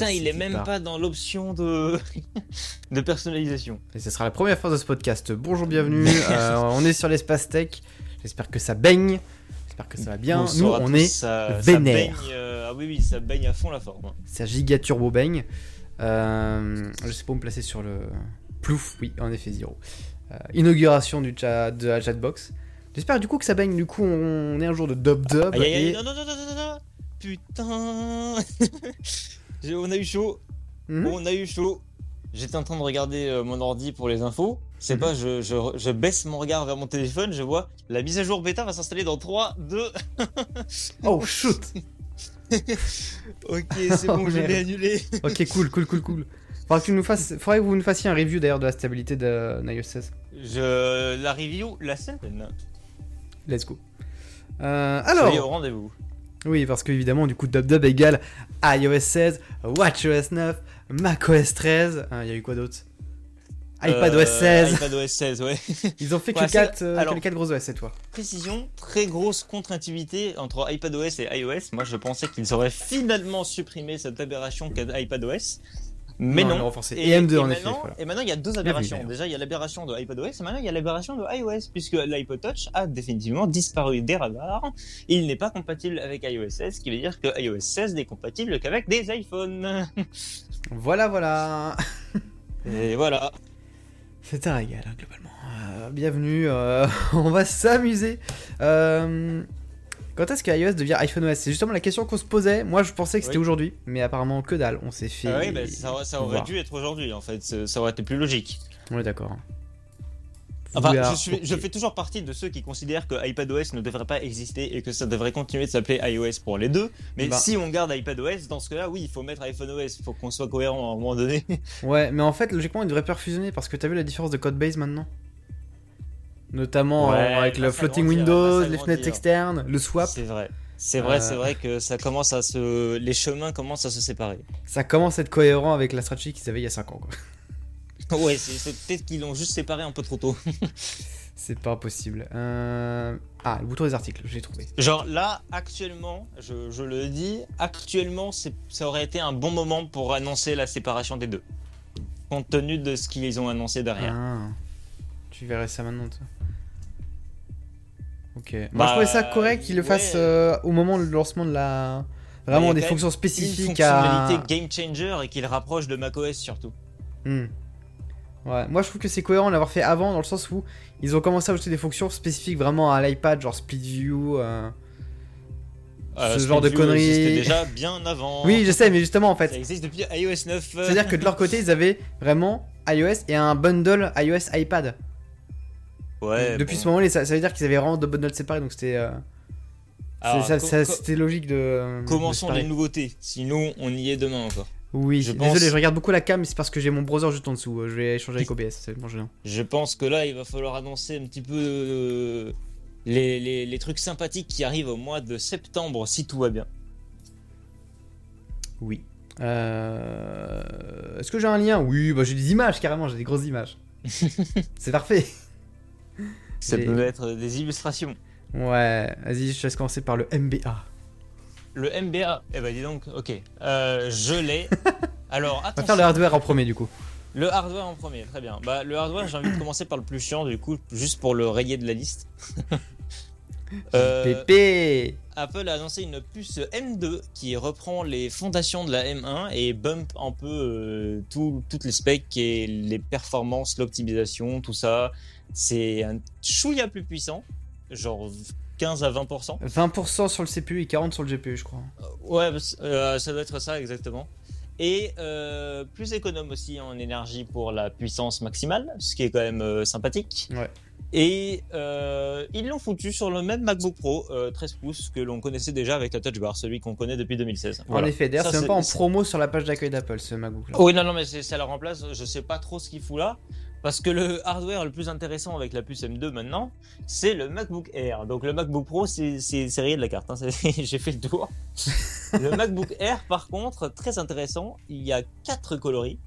Putain, il est même pas dans l'option de... de personnalisation. Et ce sera la première fois de ce podcast. Bonjour, bienvenue. Euh, on est sur l'espace tech. J'espère que ça baigne. J'espère que ça va bien. Nous, on tous, est ça, ça vénère. baigne, euh, ah oui, oui, ça baigne à fond la forme. ça giga turbo baigne. Euh, je sais pas où me placer sur le plouf. Oui, en effet, zéro. Inauguration du chat, de la chatbox. J'espère du coup que ça baigne. Du coup, on est un jour de dub dub. Aïe, aïe, aïe, et- non, non, non, non, non, non, non. Putain On a eu chaud, Mhm. on a eu chaud. J'étais en train de regarder euh, mon ordi pour les infos. C'est Mhm. pas, je, je, je baisse mon regard vers mon téléphone, je vois la mise à jour bêta va s'installer dans 3, 2. Oh shoot. Ok, c'est bon, Oh, je l'ai annulé. Ok, cool, cool, cool, cool. Faudrait que, tu nous fasses... Faudrait que vous nous fassiez un review d'ailleurs de la stabilité de iOS 16. Je la review la semaine. Let's go. Euh, Soyez au alors, rendez-vous. Oui, parce que évidemment, du coup, dub dub égale iOS 16, WatchOS 9, macOS 13. Hein, Il y a eu quoi d'autre? iPadOS 16. iPadOS 16, ouais. Ils ont fait que Ouais, les c'est- 4, alors- les quatre gros OS cette fois. Précision, très grosse contre-intuitivité entre iPadOS et iOS. Moi, je pensais qu'ils auraient finalement supprimé cette aberration qu'est iPadOS. Mais non. Et, M2 en effet. voilà. et maintenant, il y a deux aberrations. Déjà, il y a l'aberration de iPadOS et maintenant, il y a l'aberration de iOS, puisque l'iPod Touch a définitivement disparu des radars. Il n'est pas compatible avec iOS 16, ce qui veut dire que iOS 16 n'est compatible qu'avec des iPhones. Voilà, voilà. Et voilà. C'est un régal, hein, globalement. Euh, bienvenue, euh, on va s'amuser. Euh, quand est-ce que iOS devient iPhone OS C'est justement la question qu'on se posait. Moi, je pensais que c'était Oui. aujourd'hui, mais apparemment que dalle. On s'est fait. Ah oui, bah, ça, ça aurait voir. dû être aujourd'hui, en fait. Ça aurait été plus logique. On est d'accord. Enfin, je, suis, je ok. fais toujours partie de ceux qui considèrent que iPadOS ne devrait pas exister et que ça devrait continuer de s'appeler iOS pour les deux. Mais Bah. si on garde iPadOS, dans ce cas-là, oui, il faut mettre iPhoneOS. Il faut qu'on soit cohérent à un moment donné. Ouais, mais en fait, logiquement, ils devraient perfusionner parce que t'as vu la différence de code base maintenant? Notamment Ouais, euh, avec il le floating Windows, va les fenêtres s'agrandir. externes, le swap. C'est vrai. C'est vrai, Euh. c'est vrai que ça commence à se, les chemins commencent à se séparer. Ça commence à être cohérent avec la stratégie qu'ils avaient il y a 5 ans. Quoi. ouais, c'est peut-être qu'ils l'ont juste séparé un peu trop tôt. C'est pas possible. Euh... Ah, le bouton des articles, je l'ai trouvé. Genre là, actuellement, je, je le dis, actuellement, ça aurait été un bon moment pour annoncer la séparation des deux. Compte tenu de ce qu'ils ont annoncé derrière. Ah, tu verrais ça maintenant, toi. Ok. Moi, Bah, je trouvais ça correct qu'ils le ouais. fassent euh, au moment du lancement de la. Vraiment des fonctions Une spécifiques à. fonctionnalité game changer et qu'il rapproche de macOS surtout. Hmm. Ouais, moi je trouve que c'est cohérent de l'avoir fait avant dans le sens où ils ont commencé à ajouter des fonctions spécifiques vraiment à l'iPad, genre split view. euh. Euh, Ce genre de conneries. existait déjà bien avant. Oui, je sais, mais justement en Ça fait. existe depuis iOS 9. C'est-à-dire que de leur côté, ils avaient vraiment iOS et un bundle iOS iPad. Ouais, Depuis bon. ce moment-là, ça, ça veut dire qu'ils avaient vraiment deux bundles séparés, donc c'était. euh, c'était logique de. de Commençons les nouveautés, sinon on y est demain encore. Oui, Je désolé, pense- je regarde beaucoup la cam, mais c'est parce que j'ai mon browser juste en dessous. euh, Je vais échanger avec OBS, c'est bon, je pense que là, il va falloir annoncer un petit peu euh, les, les- les trucs sympathiques qui arrivent au mois de septembre, si tout va bien. Oui. Euh... Est-ce que j'ai un lien? Oui, bah j'ai des images carrément, j'ai des grosses images. c'est parfait. Ça peut être des illustrations. Ouais, vas-y, je te laisse commencer par le MBA. Le MBA, eh ben dis donc, ok, Euh, je l'ai. Alors On va attention, faire le hardware en premier du coup. le hardware en premier, très bien. Bah le hardware, j'ai envie de commencer par le plus chiant du coup, juste pour le rayer de la liste. Euh, Pépé Apple a annoncé une puce M2 qui reprend les fondations de la M1 et bump un peu euh, tout- toutes les specs et les performances, l'optimisation, tout ça. C'est un chouïa plus puissant, genre 15 à 20%. 20% sur le CPU et 40% sur le GPU, je crois. Ouais, euh, ça doit être ça exactement. Et euh, plus économe aussi en énergie pour la puissance maximale, ce qui est quand même euh, sympathique. Ouais. Et euh, ils l'ont foutu sur le même MacBook Pro euh, 13 pouces que l'on connaissait déjà avec la Touch Bar, celui qu'on connaît depuis 2016. En effet, d'ailleurs, c'est même pas en promo sur la page d'accueil d'Apple ce MacBook là. Oui, non, non, mais c'est- ça la remplace. Je sais pas trop ce qu'il fout là. Parce que le hardware le plus intéressant avec la puce M2 maintenant, c'est le MacBook Air. Donc le MacBook Pro, c'est rayé de la carte. hein. J'ai fait le tour. le MacBook Air, par contre, très intéressant. Il y a quatre coloris.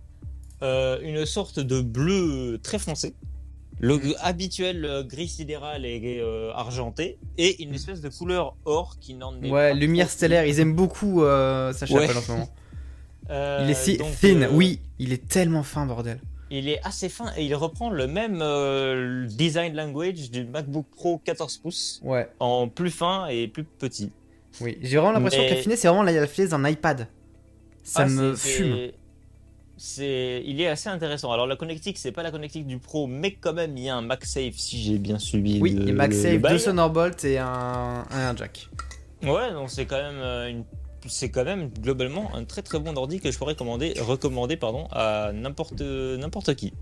Euh, une sorte de bleu très foncé. Le g- habituel euh, gris sidéral et euh, argenté. Et une espèce de couleur or qui n'en est pas Ouais, lumière trop stellaire, ils aiment beaucoup euh, Ouais. Apple en ce moment. Il est si donc, thin. Oui, il est tellement fin, bordel. Il est assez fin et il reprend le même euh, design language du MacBook Pro 14 pouces Ouais, en plus fin et plus petit. oui. J'ai vraiment l'impression Mais- que la finesse, c'est vraiment la, finesse d'un iPad. Ça Ah, me fume. c'est- il est assez intéressant. Alors la connectique, c'est pas la connectique du Pro, mais quand même il y a un MagSafe si j'ai bien suivi. Oui, le, et le- MagSafe, deux Sonarbolt et un, un jack. Ouais, donc c'est quand même euh, une, c'est quand même globalement un très très bon ordi que je pourrais commander, recommander pardon à n'importe n'importe qui.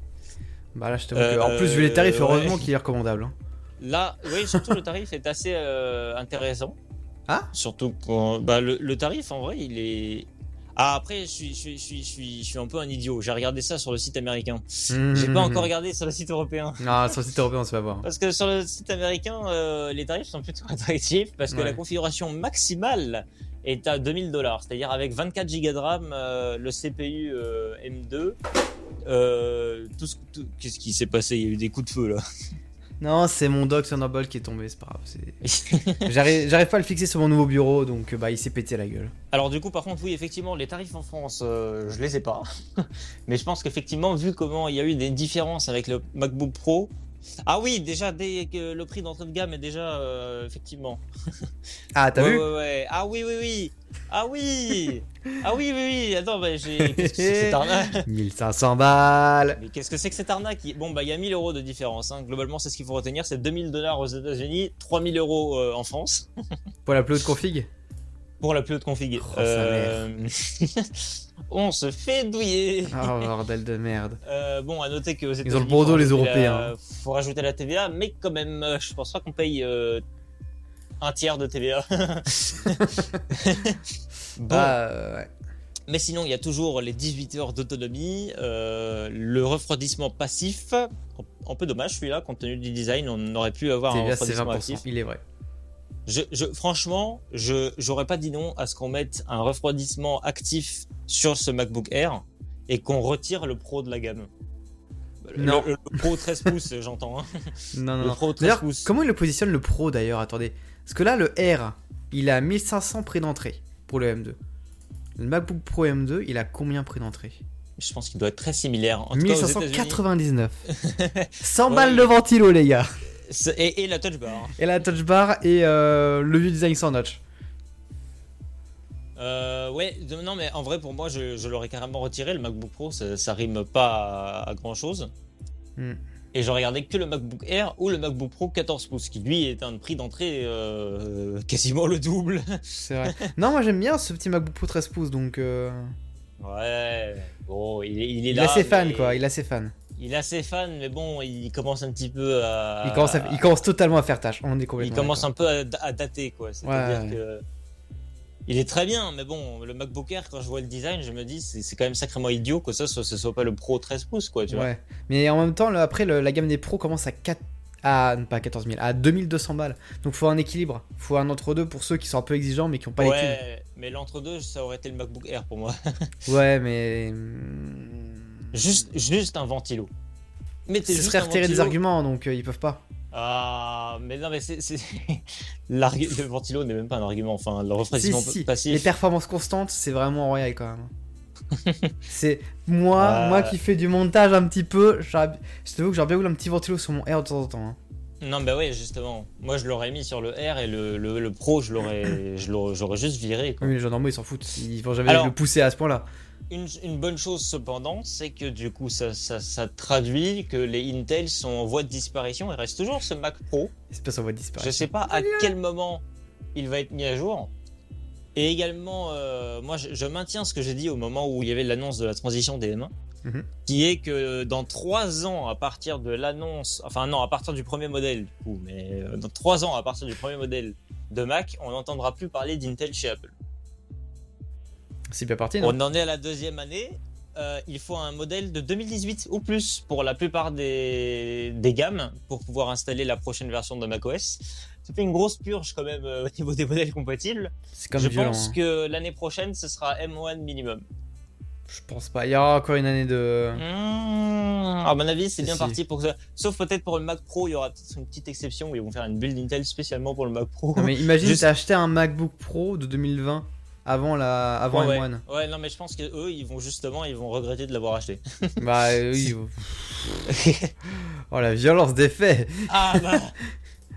Bah là, je t'avoue que, Euh, en plus, vu les tarifs, ouais. heureusement qu'il est recommandable. hein. Là, oui, surtout le tarif est assez euh, intéressant. Ah Surtout quand bah, le, le tarif en vrai, il est. Ah après, je suis, je suis, je suis, je suis, un peu un idiot. J'ai regardé ça sur le site américain. J'ai Mhm. pas encore regardé sur le site européen. Non, sur le site européen, on se va voir. Parce que sur le site américain, euh, les tarifs sont plutôt attractifs parce que Ouais. la configuration maximale est à 2000 dollars, c'est-à-dire avec 24 Go de RAM, euh, le CPU euh, M2. Euh, tout ce, tout- qu'est-ce qui s'est passé? Il y a eu des coups de feu là. Non, c'est mon dog Thunderbolt qui est tombé, c'est pas grave. c'est- J'arrive j'arrive pas à le fixer sur mon nouveau bureau, donc bah il s'est pété la gueule. Alors du coup, par contre, oui, effectivement, les tarifs en France, euh, je les ai pas. Mais je pense qu'effectivement, vu comment il y a eu des différences avec le MacBook Pro. Ah oui, déjà, dès que le prix d'entrée de gamme est déjà, euh, effectivement. Ah, t'as Ouais, vu ouais, ouais. Ah oui, oui, oui. Ah oui. Ah oui, oui, oui. Attends, bah, j'ai. Qu'est-ce que c'est que cette arnaque 1500 balles Mais qu'est-ce que c'est que cette arnaque? Bon, bah, il y a 1000 euros de différence. Hein. Globalement, c'est ce qu'il faut retenir. C'est 2000 dollars aux États-Unis, 3000 euros euh, en France pour la plus haute config? Pour la plus haute config. Oh, Euh, On se fait douiller. Oh bordel de merde. Euh, bon, à noter États-Unis, Ils ont le faut les Européens. la- Faut rajouter la TVA, mais quand même, euh, je pense pas qu'on paye euh, un tiers de TVA. bon, Bah ouais. mais sinon, il y a toujours les 18 heures d'autonomie, le refroidissement passif. Un- Un peu dommage celui-là, compte tenu du design, on aurait pu avoir un TVA c'est refroidissement 20%, actif. il est vrai. Je, je, franchement, je j'aurais pas dit non à ce qu'on mette un refroidissement actif sur ce MacBook Air et qu'on retire le Pro de la gamme. Le- Non. Le, le Pro 13 pouces, j'entends. hein. Non, non, Le. Pro 13 D'ailleurs, pouces. comment il le positionne le Pro d'ailleurs? Attendez. Parce que là, le R, il a 1500 prix d'entrée pour le M2. Le MacBook Pro M2, il a combien prix d'entrée? Je pense qu'il doit être très similaire. En tout cas, aux États-Unis. 1599. 100 Ouais. balles de ventilo, les gars. Et, et la touch bar. Et la touch bar et euh, le vieux design sans notch. Euh, ouais, non, mais en vrai, pour moi, je, je l'aurais carrément retiré. Le MacBook Pro, ça, ça rime pas à, grand chose. Hmm. Et j'aurais gardé que le MacBook Air ou le MacBook Pro 14 pouces, qui lui est un prix d'entrée euh, quasiment le double. C'est vrai. non, moi j'aime bien ce petit MacBook Pro 13 pouces, donc euh, Ouais, bon, il est, il est il là. a ses fans mais- quoi, il a ses fans. Il a ses fans, mais bon, il commence un petit peu à. Il commence, à- il commence totalement à faire tâche, on est il complètement commence d'accord. un peu à, à dater, quoi. C'est-à-dire Ouais, que. Il est très bien, mais bon, le MacBook Air, quand je vois le design, je me dis, c'est quand même sacrément idiot que ça ce soit pas le Pro 13 pouces, quoi, tu vois. Ouais. Mais en même temps, après, le- la gamme des pros commence à 4... à pas 14 000, à 2200 balles. Donc faut un équilibre, faut un entre-deux pour ceux qui sont un peu exigeants mais qui ont pas les ouais, mais l'entre-deux, ça aurait été le MacBook Air pour moi. Ouais, mais. Juste, juste un ventilo. Mettez Ce serait retirer des ventilo. arguments donc euh, ils peuvent pas. Ah, mais non, mais c'est. Le ventilo n'est même pas un argument. Enfin, le Si, refroidissement si, passif. Les performances constantes, c'est vraiment royal quand même. c'est moi, Euh. moi qui fais du montage un petit peu. j'aurais- Je t'avoue que j'aurais bien voulu un petit ventilo sur mon air de temps en temps. hein. Non, bah ouais, justement. Moi, je l'aurais mis sur le R et le, le, le Pro, je l'aurais, je l'aurais, j'aurais juste viré. Quoi. Oui, mais les gens normaux ils s'en foutent. Ils vont jamais Alors- le pousser à ce point-là. Une, une bonne chose, cependant, c'est que du coup, ça, ça, ça traduit que les Intel sont en voie de disparition. Il reste toujours ce Mac Pro. Espèce en voie de Je disparition. sais pas à quel moment il va être mis à jour. Et également, euh, moi, je, je maintiens ce que j'ai dit au moment où il y avait l'annonce de la transition des M1, Mhm. qui est que dans trois ans, à partir de l'annonce, enfin non, à partir du premier modèle, du coup, mais euh, dans trois ans, à partir du premier modèle de Mac, on n'entendra plus parler d'Intel chez Apple. C'est bien parti, non On en est à la deuxième année. Euh, il faut un modèle de 2018 ou plus pour la plupart des, des gammes pour pouvoir installer la prochaine version de macOS. Ça fait une grosse purge quand même euh, au niveau des modèles compatibles. Comme Je violent. pense hein. que l'année prochaine ce sera M1 minimum. Je pense pas. Il y aura encore une année de. Mmh, à mon avis, c'est bien si. parti pour ça. Sauf peut-être pour le Mac Pro, il y aura peut-être une petite exception où ils vont faire une build Intel spécialement pour le Mac Pro. Non, mais imagine, Juste- t'as acheté un MacBook Pro de 2020 avant la avant ouais, M1. ouais. ouais, non, mais je pense que eux, ils vont justement, ils vont regretter de l'avoir acheté. bah euh, oui. oh la violence des faits. ah bah,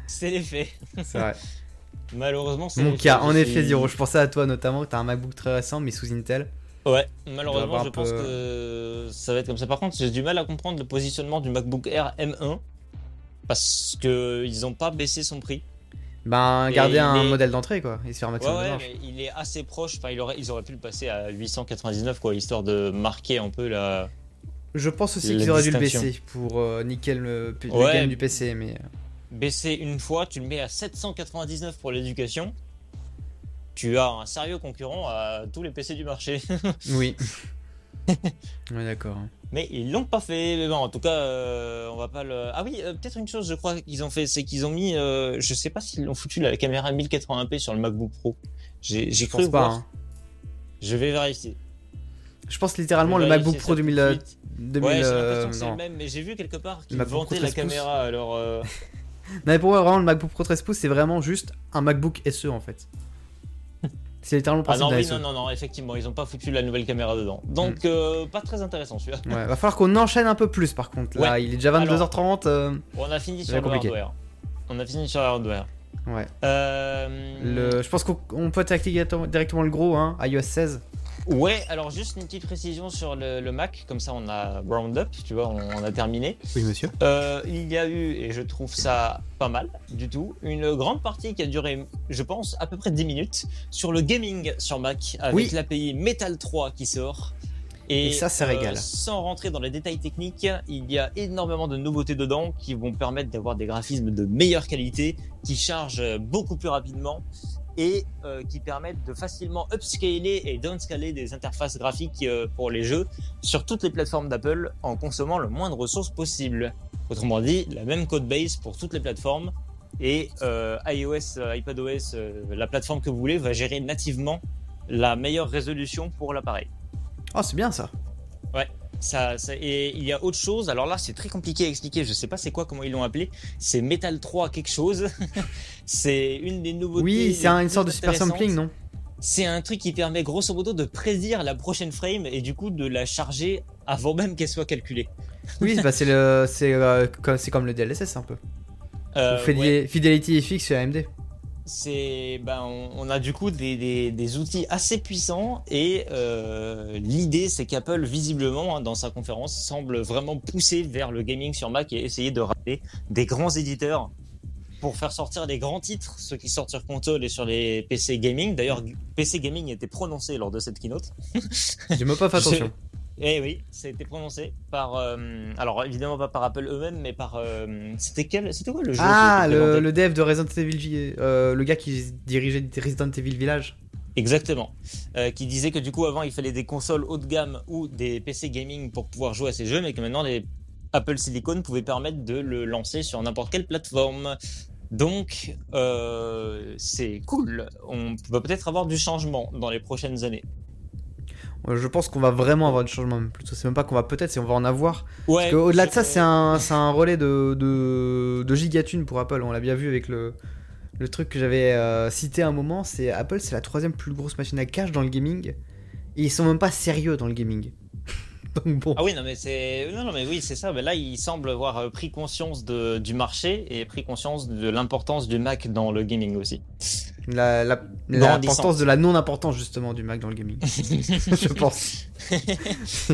c'est les faits. C'est vrai. Malheureusement, c'est Mon cas, en effet, Zero. Je pensais à toi notamment. T'as un MacBook très récent, mais sous Intel. Ouais, malheureusement, je pense que ça va être comme ça. Par contre, j'ai du mal à comprendre le positionnement du MacBook Air M1 parce que ils ont pas baissé son prix. Ben, garder un est- modèle d'entrée, quoi, et se faire un Ouais, maximum de ouais, marge. mais il est assez proche. Enfin, il aurait, ils auraient pu le passer à 899, quoi, histoire de marquer un peu la. Je pense aussi qu'ils auraient dû le baisser pour euh, nickel le, le Ouais. game du PC, mais. euh, Baisser une fois, tu le mets à 799 pour l'éducation. Tu as un sérieux concurrent à tous les PC du marché. Oui. ouais, d'accord. Mais ils l'ont pas fait. Mais bon, en tout cas, euh, on va pas le. Ah oui, euh, peut-être une chose, je crois qu'ils ont fait, c'est qu'ils ont mis. euh, je sais pas s'ils l'ont foutu la caméra 1080p sur le MacBook Pro. J'ai cru pense pas. hein. Je vais vérifier. Je pense littéralement Je le MacBook Pro ça tout de 2000. suite. 2000 ouais, j'ai l'impression que c'est le même, mais j'ai vu quelque part qu'ils vantaient la 13 pouces. caméra. Alors, Non, mais pour moi, vraiment, le MacBook Pro 13 pouces, c'est vraiment juste un MacBook SE en fait. C'est littéralement le ah non, oui, non, non, non, effectivement, ils ont pas foutu la nouvelle caméra dedans. Donc, euh, pas très intéressant celui-là. Ouais, va falloir qu'on enchaîne un peu plus par contre. Là, Ouais. il est déjà 22h30. euh, On a fini sur le compliqué. hardware. On a fini sur le hardware. Ouais. Euh, Le... Je pense qu'on on peut attaquer directement le gros, hein, iOS 16. Ouais, alors juste une petite précision sur le, le Mac, comme ça on a round up, tu vois, on, on a terminé. Oui, monsieur. Euh, il y a eu, et je trouve ça pas mal du tout, une grande partie qui a duré, je pense, à peu près 10 minutes sur le gaming sur Mac, avec Oui. l'API Metal 3 qui sort. Et, Et ça, ça régale. sans rentrer dans les détails techniques, il y a énormément de nouveautés dedans qui vont permettre d'avoir des graphismes de meilleure qualité, qui chargent beaucoup plus rapidement et euh, qui permettent de facilement upscaler et downscaler des interfaces graphiques euh, pour les jeux sur toutes les plateformes d'Apple en consommant le moins de ressources possible. Autrement dit, la même code base pour toutes les plateformes et euh, iOS, iPadOS, la plateforme que vous voulez va gérer nativement la meilleure résolution pour l'appareil. Oh, c'est bien ça. Ça, ça- et il y a autre chose. Alors là, c'est très compliqué à expliquer. Je sais pas c'est quoi, comment ils l'ont appelé. C'est Metal 3 quelque chose. c'est une des nouveautés. Oui, c'est un- une sorte de super sampling, non? C'est un truc qui permet grosso modo de prédire la prochaine frame et du coup de la charger avant même qu'elle soit calculée. Oui, bah, c'est le, c'est euh, comme, c'est comme le DLSS un peu. Euh, ouais. Fidelity FX chez AMD. C'est ben on, on a du coup des, des, des outils assez puissants et euh, l'idée c'est qu'Apple visiblement hein, dans sa conférence semble vraiment pousser vers le gaming sur Mac et essayer de ramener des grands éditeurs pour faire sortir des grands titres, ceux qui sortent sur console et sur les PC gaming. D'ailleurs, PC gaming était prononcé lors de cette keynote. J'ai même pas fait attention. Eh oui, ça a été prononcé par, euh, alors évidemment pas par Apple eux-mêmes, mais par, euh, c'était quel, c'était quoi le jeu Ah, le, dev de Resident Evil, euh, le gars qui dirigeait Resident Evil Village. Exactement. Qui disait que du coup avant il fallait des consoles haut de gamme ou des PC gaming pour pouvoir jouer à ces jeux, mais que maintenant les Apple Silicon pouvaient permettre de le lancer sur n'importe quelle plateforme. Donc c'est cool. On va peut-être avoir du changement dans les prochaines années. Euh, Je pense qu'on va vraiment avoir du changement. même Plutôt, c'est même pas qu'on va peut-être, c'est on va en avoir. Ouais. Parce qu'au-delà de ça, c'est un, un relais de, de, de gigatune pour Apple. On l'a bien vu avec le, le truc que j'avais euh, cité à un moment. C'est Apple, c'est la troisième plus grosse machine à cash dans le gaming. Et ils sont même pas sérieux dans le gaming. Donc bon. Ah oui, non mais c'est non, non mais oui c'est ça. Mais là, il semble avoir euh, pris conscience de, du marché et pris conscience de l'importance du Mac dans le gaming aussi. L'importance de la non-importance justement du Mac dans le gaming. je pense. je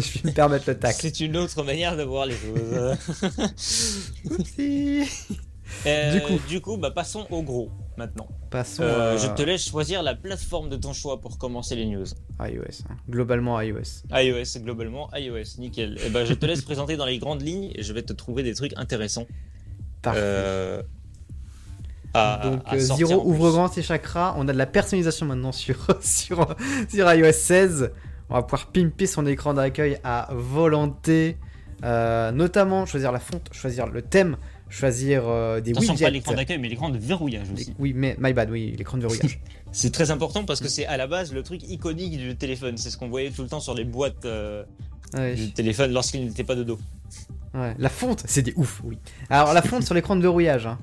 vais me permettre le tac. C'est une autre manière de voir les choses. Euh, Du coup. du coup, bah, passons au gros maintenant. Passons Euh, à Je te laisse choisir la plateforme de ton choix pour commencer les news. iOS. hein. Globalement iOS. iOS, globalement, iOS, nickel. Et ben, je te laisse présenter dans les grandes lignes et je vais te trouver des trucs intéressants. Parfait. Euh, à- Donc à euh, Zero ouvre grand tes chakras. On a de la personnalisation maintenant sur, sur, sur iOS 16. On va pouvoir pimper son écran d'accueil à volonté. Euh, notamment choisir la fonte, choisir le thème, choisir euh, des Attention, widgets. pas l'écran d'accueil, mais l'écran de verrouillage aussi. Oui, mais my bad, oui, l'écran de verrouillage. C'est très important parce que c'est à la base le truc iconique du téléphone. C'est ce qu'on voyait tout le temps sur les boîtes euh, Ouais, du téléphone lorsqu'il n'était pas de dos. ouais. La fonte, c'est des ouf, oui. Alors la fonte sur l'écran de verrouillage. hein.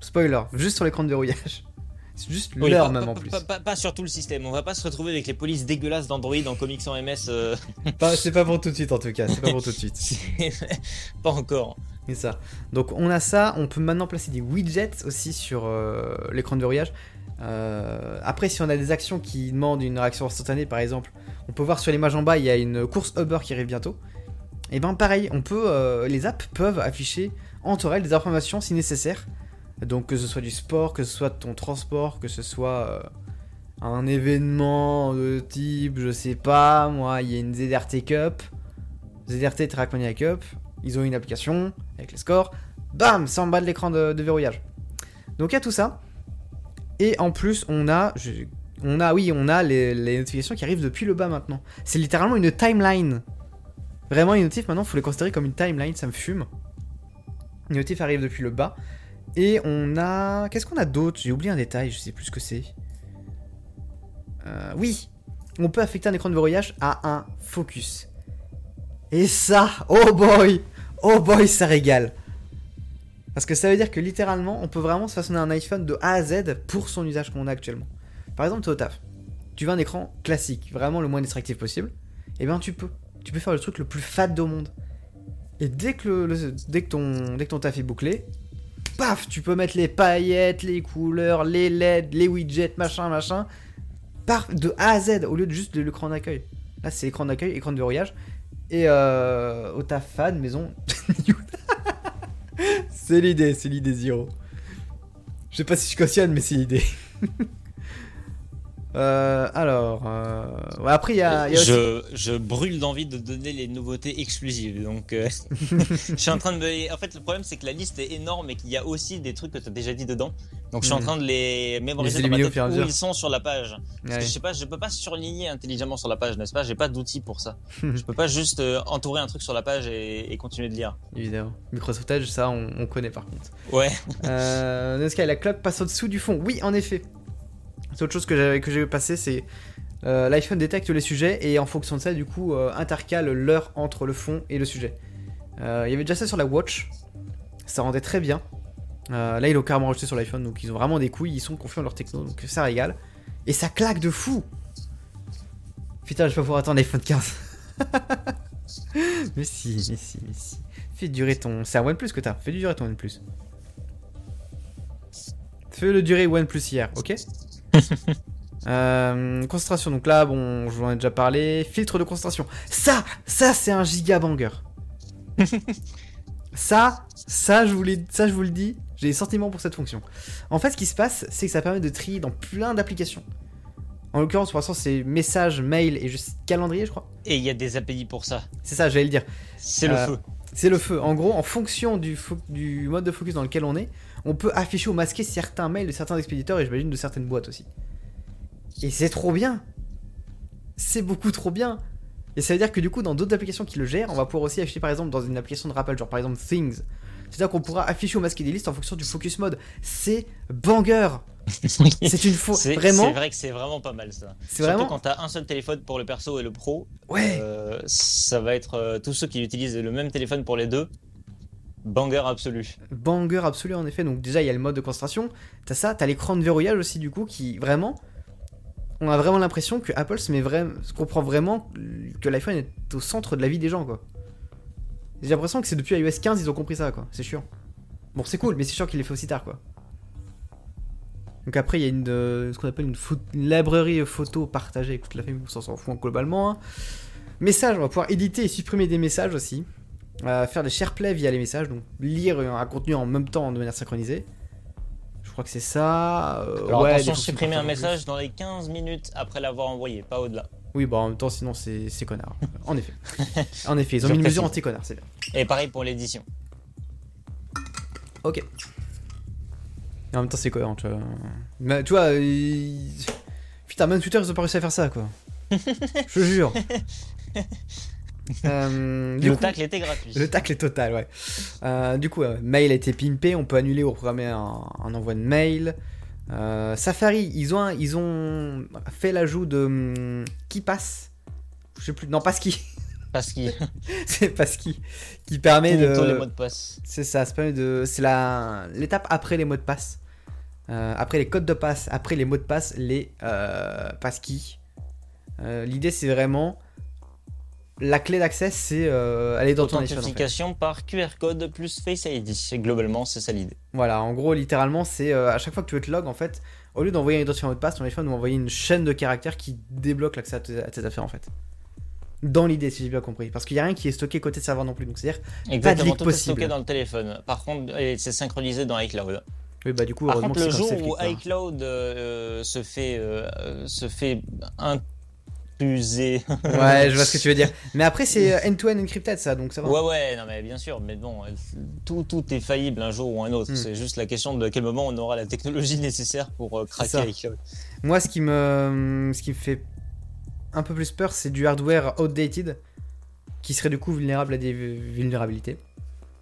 Spoiler, juste sur l'écran de verrouillage. C'est juste Oui, pas, même en plus. Pas, pas- pas sur tout le système. On va pas se retrouver avec les polices dégueulasses d'Android en comics sans MS. euh, C'est pas pour tout de suite en tout cas, c'est pas pour tout de suite. pas encore. C'est ça. Donc on a ça, on peut maintenant placer des widgets aussi sur euh, l'écran de verrouillage. Euh, après, si on a des actions qui demandent une réaction instantanée, par exemple, on peut voir sur l'image en bas, il y a une course Uber qui arrive bientôt. Et ben pareil, on peut, euh, les apps peuvent afficher en temps réel des informations si nécessaire. Donc que ce soit du sport, que ce soit ton transport, que ce soit euh, un événement de type, je sais pas, moi, il y a une ZRT Cup, ZRT Trackmania Cup, ils ont une application avec les scores, bam, c'est en bas de l'écran de, verrouillage. Donc il y a tout ça. Et en plus, on a, on a, oui, on a les, les notifications qui arrivent depuis le bas maintenant. C'est littéralement une timeline. Vraiment, les notifs maintenant, faut les considérer comme une timeline, ça me fume. Les notifs arrivent depuis le bas. Et on a, qu'est-ce qu'on a d'autre? J'ai oublié un détail, je sais plus ce que c'est. Euh, oui, on peut affecter un écran de verrouillage à un focus. Et ça, oh boy, oh boy, ça régale. Parce que ça veut dire que littéralement, on peut vraiment se façonner un iPhone de A à Z pour son usage qu'on a actuellement. Par exemple, es au taf. Tu veux un écran classique, vraiment le moins distractif possible. Et bien tu peux. Tu peux faire le truc le plus fade au monde. Et dès que, le, le- dès que, ton, dès que ton taf est bouclé, paf, tu peux mettre les paillettes, les couleurs, les LED, les widgets, machin, machin. Par, de A à Z, au lieu de juste de l'écran d'accueil. Là, c'est écran d'accueil, écran de verrouillage. Et euh, au maison. c'est l'idée, c'est l'idée zéro. Je sais pas si je cautionne, mais c'est l'idée. Euh, alors, euh, ouais, après il y a, il y a aussi- je, brûle d'envie de donner les nouveautés exclusives. Donc, euh, je suis en train de me. En fait, le problème, c'est que la liste est énorme et qu'il y a aussi des trucs que tu as déjà dit dedans. Donc, je suis en Mhm. train de les mémoriser Les dans ma tête où ils sont sur la page. Parce Ouais. que je sais pas, je peux pas surligner intelligemment sur la page, n'est-ce pas? J'ai pas d'outils pour ça. je peux pas juste entourer un truc sur la page et, et continuer de lire. évidemment. Microsoft Edge, ça on, on connaît par contre. Ouais. Euh, Nesca, la cloque passe au-dessous du fond. Oui, en effet. C'est autre chose que j'ai passé, c'est euh, l'iPhone détecte les sujets et en fonction de ça, du coup, euh, intercale l'heure entre le fond et le sujet. Euh, il y avait déjà ça sur la Watch, ça rendait très bien. Là, ils l'ont carrément rajouté sur l'iPhone, donc ils ont vraiment des couilles, ils sont confiants en leur techno, donc ça régale. Et ça claque de fou. Putain, je vais pas pouvoir attendre l'iPhone 15. mais si, mais si, mais si. Fais durer ton. C'est un OnePlus que t'as. Fais durer ton OnePlus. Fais le durer OnePlus hier, ok? Euh, concentration, donc là, bon, je vous en ai déjà parlé. Filtre de concentration. Ça, ça, c'est un giga banger. ça, ça, je vous, ça, je vous le dis, j'ai des sentiments pour cette fonction. En fait, ce qui se passe, c'est que ça permet de trier dans plein d'applications. En l'occurrence, pour l'instant, c'est message, mail et juste calendrier, je crois. Et il y a des API pour ça. C'est ça, j'allais le dire. C'est le Euh, feu. C'est le feu. En gros, en fonction du, fo- du mode de focus dans lequel on est, on peut afficher ou masquer certains mails de certains expéditeurs et j'imagine de certaines boîtes aussi. Et c'est trop bien. C'est beaucoup trop bien. Et ça veut dire que du coup, dans d'autres applications qui le gèrent, on va pouvoir aussi afficher par exemple dans une application de rappel, genre par exemple Things. C'est-à-dire qu'on pourra afficher ou masquer des listes en fonction du focus mode. C'est banger. C'est une faux. C'est Vraiment. c'est vrai que c'est vraiment pas mal ça. C'est Surtout vraiment. quand t'as un seul téléphone pour le perso et le pro, Ouais. euh, ça va être euh, tous ceux qui utilisent le même téléphone pour les deux. Banger absolu. Banger absolu en effet. Donc déjà il y a le mode de concentration. T'as ça, t'as l'écran de verrouillage aussi du coup qui vraiment, on a vraiment l'impression que Apple se met vraiment, se comprend vraiment que l'iPhone est au centre de la vie des gens quoi. J'ai l'impression que c'est depuis iOS 15 ils ont compris ça quoi. C'est sûr. Bon c'est cool mais c'est sûr qu'il les fait aussi tard quoi. Donc après il y a une euh, ce qu'on appelle une librairie photo partagée avec toute la famille, on s'en fout globalement. hein. Messages, on va pouvoir éditer et supprimer des messages aussi. Euh, faire des SharePlay via les messages, donc lire un contenu en même temps de manière synchronisée. Je crois que c'est ça. euh, Alors ouais, attention, supprimer un message dans les 15 minutes après l'avoir envoyé, pas au-delà. Oui, bah en même temps, sinon c'est connard. En effet. En effet, ils ont mis une mesure anti-connard, c'est bien. Et pareil pour l'édition. Ok. Et en même temps, c'est cohérent, tu vois. Mais tu vois, ils- putain, même Twitter, ils ont pas réussi à faire ça, quoi. Je te jure. Euh, Le coup- tacle était gratuit. Le tacle est total, ouais. Euh, du coup, euh, mail a été pimpé, on peut annuler ou programmer un, un envoi de mail. Safari, ils ont, ils ont fait l'ajout de hum, qui passe? Je sais plus, non, pas qui. Qu'il c'est pas qui. Qui permet tous les mots de. de passe. C'est ça, ça permet de. C'est la l'étape après les mots de passe. Euh, après les codes de passe, après les mots de passe, les euh, passkeys. Euh, L'idée c'est vraiment la clé d'accès, c'est euh, aller dans ton iPhone. en fait. Authentification par QR code plus Face ID. Globalement, c'est ça l'idée. Voilà, en gros, littéralement, c'est euh, à chaque fois que tu veux te log, en fait, au lieu d'envoyer un identifiant mot de passe, ton iPhone va envoyer une chaîne de caractères qui débloque l'accès à, tes- à tes affaires, en fait. Dans l'idée, si j'ai bien compris. Parce qu'il n'y a rien qui est stocké côté serveur non plus. Donc, c'est-à-dire, Exactement, leak tout est possible. stocké dans le téléphone. Par contre, c'est synchronisé dans iCloud. oui, bah, du coup, Par contre, le jour où iCloud euh, se fait euh, se fait intruser. Ouais, je vois ce que tu veux dire. Mais après, c'est euh, end-to-end encrypted, ça, donc ça va. Ouais, ouais, non, mais bien sûr, mais bon, euh, tout, tout est faillible un jour ou un autre. Hmm. C'est juste la question de quel moment on aura la technologie nécessaire pour euh, craquer iCloud. Moi, ce qui me, ce qui me fait un peu plus peur, c'est du hardware outdated qui serait du coup vulnérable à des vulnérabilités.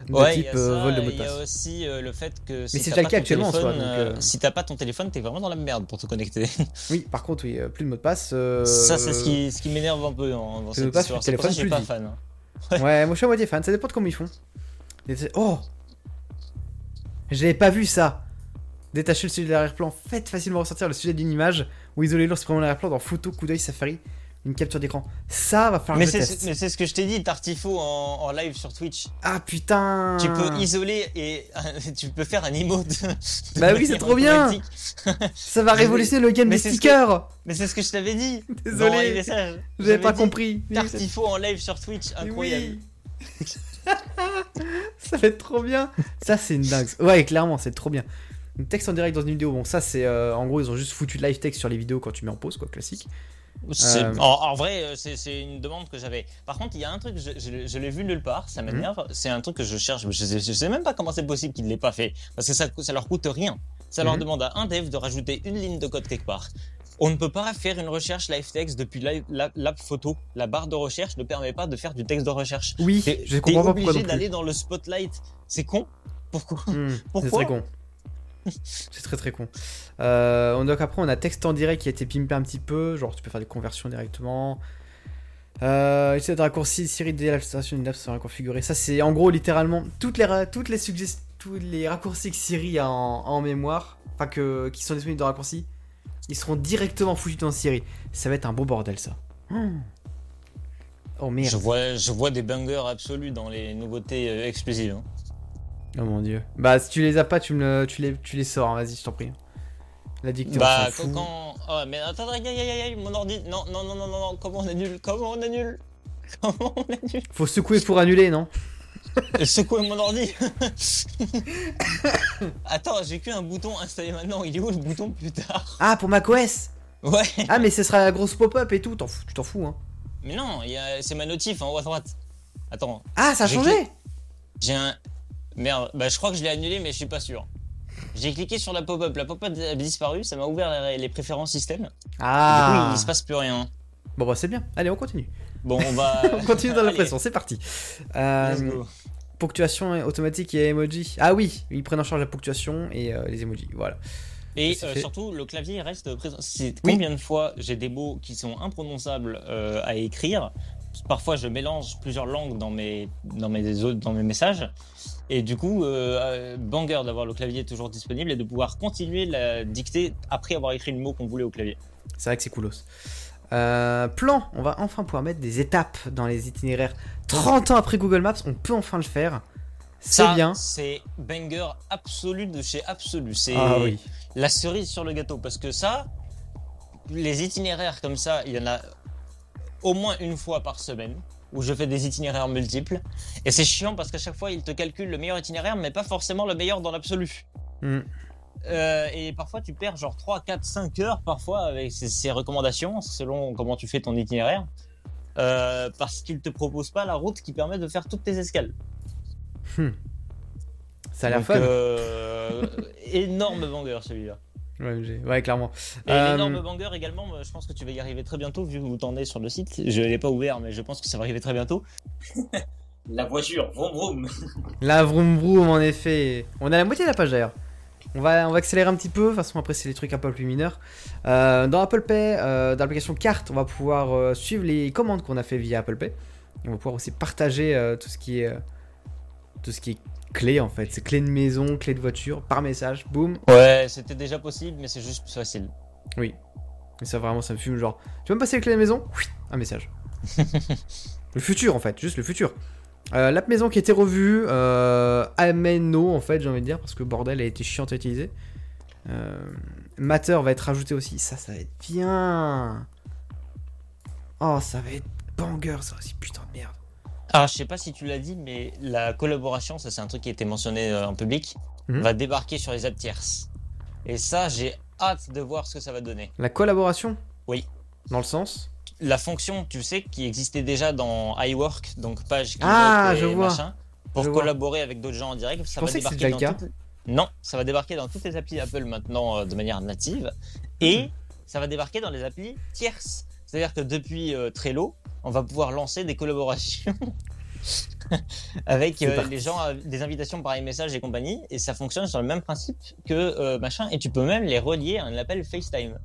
De Ouais, type a euh, ça, vol de et mot de Il y a passe. aussi euh, le fait que si c'est t'as déjà le pas cas actuellement, donc, euh, euh, si t'as pas ton téléphone, t'es vraiment dans la merde pour te connecter. Oui, par contre, oui, euh, plus de mot de passe. euh, Ça, c'est ce qui, ce qui m'énerve un peu dans, dans cette passe histoire. C'est pour ça que pas fan. hein. Ouais, moi je suis à moitié fan, ça dépend de comment ils font. Oh J'avais pas vu ça Détacher le sujet de l'arrière-plan, faites facilement ressortir le sujet d'une image ou isoler l'ours vraiment l'arrière-plan dans photo, coup d'œil, safari, une capture d'écran. Ça va falloir Mais que je mais c'est ce que je t'ai dit, Tartifo en, en live sur Twitch. Ah putain Tu peux isoler et tu peux faire un emote. Bah oui, c'est trop bien. Ça va révolutionner le game mais des c'est ce que- stickers Mais c'est ce que je t'avais dit. Désolé, j'avais pas compris. Oui, Tartifo en live sur Twitch, Oui. incroyable. ça va être trop bien. Ça, c'est une dingue. Ouais, clairement, c'est trop bien. Texte en direct dans une vidéo. Bon, ça, c'est. euh, en gros, ils ont juste foutu live text sur les vidéos quand tu mets en pause, quoi, classique. Euh, En, en vrai, euh, c'est une demande que j'avais. Par contre, il y a un truc, je, je- je l'ai vu nulle part, ça m'énerve. Mhm. C'est un truc que je cherche, je sais, je sais même pas comment c'est possible qu'ils ne l'aient pas fait. Parce que ça, ça leur coûte rien. Ça leur Mhm. demande à un dev de rajouter une ligne de code quelque part. On ne peut pas faire une recherche live text depuis la- la- l'app photo. La barre de recherche ne permet pas de faire du texte de recherche. Oui, je comprends pas pourquoi obligé d'aller dans le spotlight. C'est con. Pourquoi? C'est Pourquoi? très con. C'est très très con. Euh, on- donc après, on a texte en direct qui a été pimpé un petit peu. Genre, tu peux faire des conversions directement. Euh, de raccourcis Siri dès l'installation d'une app sera configurée. Ça, c'est en gros littéralement toutes les, toutes les, suggest- tous les raccourcis que Siri a en, mémoire, enfin que, qui sont disponibles dans raccourcis, ils seront directement foutus dans Siri. Ça va être un beau bordel, ça. Oh merde. je vois, je vois des bangers absolus dans les nouveautés euh, exclusives. hein. Oh mon dieu. Bah, si tu les as pas, tu, me le- tu, les, tu les sors, hein, vas-y, je t'en prie. La dictée, Bah, s'en quand. fout. quand- Oh, mais attends, aïe, aïe, aïe, aïe, mon ordi. Non, non, non, non, non, non, comment on annule Comment on annule Comment on annule Faut secouer pour annuler, non? Secouer mon ordi Attends, j'ai qu'un bouton installé maintenant. Il est où le bouton plus tard? Ah, pour macOS Ouais Ah, mais ce sera la grosse pop-up et tout, t'en fous, tu t'en fous, hein. Mais non, il y a- c'est ma notif en haut à droite. Attends, Ah, ça a J'ai changé? j'ai un. Merde, bah je crois que je l'ai annulé, mais je suis pas sûr. J'ai cliqué sur la pop-up, la pop-up a disparu, ça m'a ouvert les, les préférences système. Du coup, Ah il se passe plus rien. Bon, bah, c'est bien. Allez, on continue. Bon, on va. On continue dans la pression, c'est parti. Euh, let's go. ponctuation automatique et emoji. Ah oui, ils prennent en charge la ponctuation et euh, les emojis, voilà. Et euh, surtout, le clavier reste présent. C'est Oui. combien de fois j'ai des mots qui sont imprononçables euh, à écrire. Parfois, je mélange plusieurs langues dans mes, dans mes, dans mes messages. Et du coup, euh, euh, banger d'avoir le clavier toujours disponible et de pouvoir continuer la dictée après avoir écrit le mot qu'on voulait au clavier. C'est vrai que c'est coolos. Euh, plan, on va enfin pouvoir mettre des étapes dans les itinéraires. 30 ans après Google Maps, on peut enfin le faire. C'est bien. C'est banger absolu de chez Absolu. C'est Ah oui. la cerise sur le gâteau. Parce que ça, les itinéraires comme ça, il y en a au moins une fois par semaine où je fais des itinéraires multiples. Et c'est chiant parce qu'à chaque fois, il te calcule le meilleur itinéraire, mais pas forcément le meilleur dans l'absolu. Hmm. Euh, et parfois, tu perds genre 3, 4, 5 heures parfois avec ces, ces recommandations, selon comment tu fais ton itinéraire. Euh, parce qu'il te propose pas la route qui permet de faire toutes tes escales. Ça a l'air fun. euh, énorme banger celui-là. Ouais, clairement. Et Euh, l'énorme banger également, euh, je pense que tu vas y arriver très bientôt vu où t'en es sur le site. Je l'ai pas ouvert, mais je pense que ça va arriver très bientôt. la voiture, vroom vroom. La vroom vroom, en effet. On a la moitié de la page d'ailleurs. On va, on va accélérer un petit peu. De toute façon, après, c'est les trucs un peu plus mineurs. Euh, dans Apple Pay, euh, dans l'application carte, on va pouvoir euh, suivre les commandes qu'on a fait via Apple Pay. Et on va pouvoir aussi partager euh, tout ce qui est euh, tout ce qui est clé en fait. C'est clé de maison, clé de voiture, par message, boum. Ouais, c'était déjà possible, mais c'est juste plus facile. Oui. Mais ça vraiment, ça me fume genre. Tu veux me passer les clés de maison? Oui, Un message. le futur en fait, juste le futur. Euh, L'app maison qui a été revue, euh, Ameno en fait, j'ai envie de dire, parce que bordel a été chiant à utiliser. Euh, Matter va être ajouté aussi, ça, ça va être bien. Oh, ça va être banger, ça aussi, putain de merde. Alors, je sais pas si tu l'as dit, mais la collaboration, ça c'est un truc qui a été mentionné euh, en public, Mhm. va débarquer sur les apps tierces. Et ça, j'ai hâte de voir ce que ça va donner. La collaboration? Oui. Dans le sens? La fonction, tu sais, qui existait déjà dans iWork, donc page Ah, et je vois. machin, pour Je vois. collaborer avec d'autres gens en direct, ça va que débarquer c'était dans le toutes... Non, ça va débarquer dans toutes les applis Apple maintenant euh, de manière native, et Mhm. ça va débarquer dans les applis tierces. C'est-à-dire que depuis euh, Trello, on va pouvoir lancer des collaborations avec euh, les gens, euh, des invitations par message et compagnie, et ça fonctionne sur le même principe que euh, machin, et tu peux même les relier à un appel FaceTime.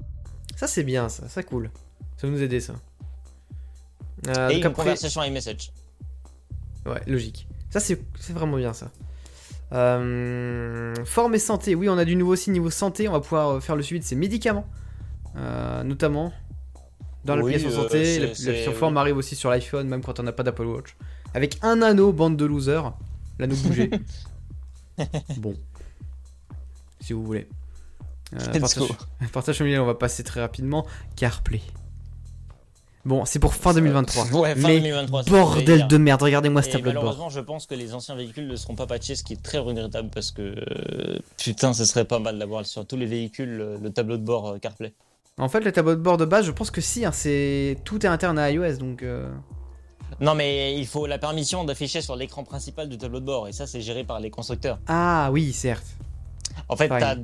Ça, c'est bien, ça, ça cool. Ça va nous aider, ça. Euh, et donc une après- conversation iMessage. Ouais, logique. Ça, c'est vraiment bien, ça. Forme et santé. Oui, on a du nouveau aussi niveau santé. On va pouvoir faire le suivi de ses médicaments. Notamment dans Oui, l'application euh, santé. L'application forme arrive aussi sur l'iPhone, même quand on n'a pas d'Apple Watch. Avec un anneau, bande de losers. L'anneau bougé. bon. Si vous voulez. Euh, partage, partage familial, on va passer très rapidement. CarPlay. Bon, c'est pour fin 2023. Ouais, fin Mais 2023. c'est ce que j'allais Bordel de merde, regardez-moi ce tableau de bord. malheureusement, je pense que les anciens véhicules ne seront pas patchés, ce qui est très regrettable parce que euh, putain, ce serait pas mal d'avoir sur tous les véhicules le, le tableau de bord euh, CarPlay. En fait, le tableau de bord de base, je pense que si, hein, c'est tout est interne à iOS, donc euh, Non, mais il faut la permission d'afficher sur l'écran principal du tableau de bord et ça, c'est géré par les constructeurs. ah oui, certes. En fait, t'as-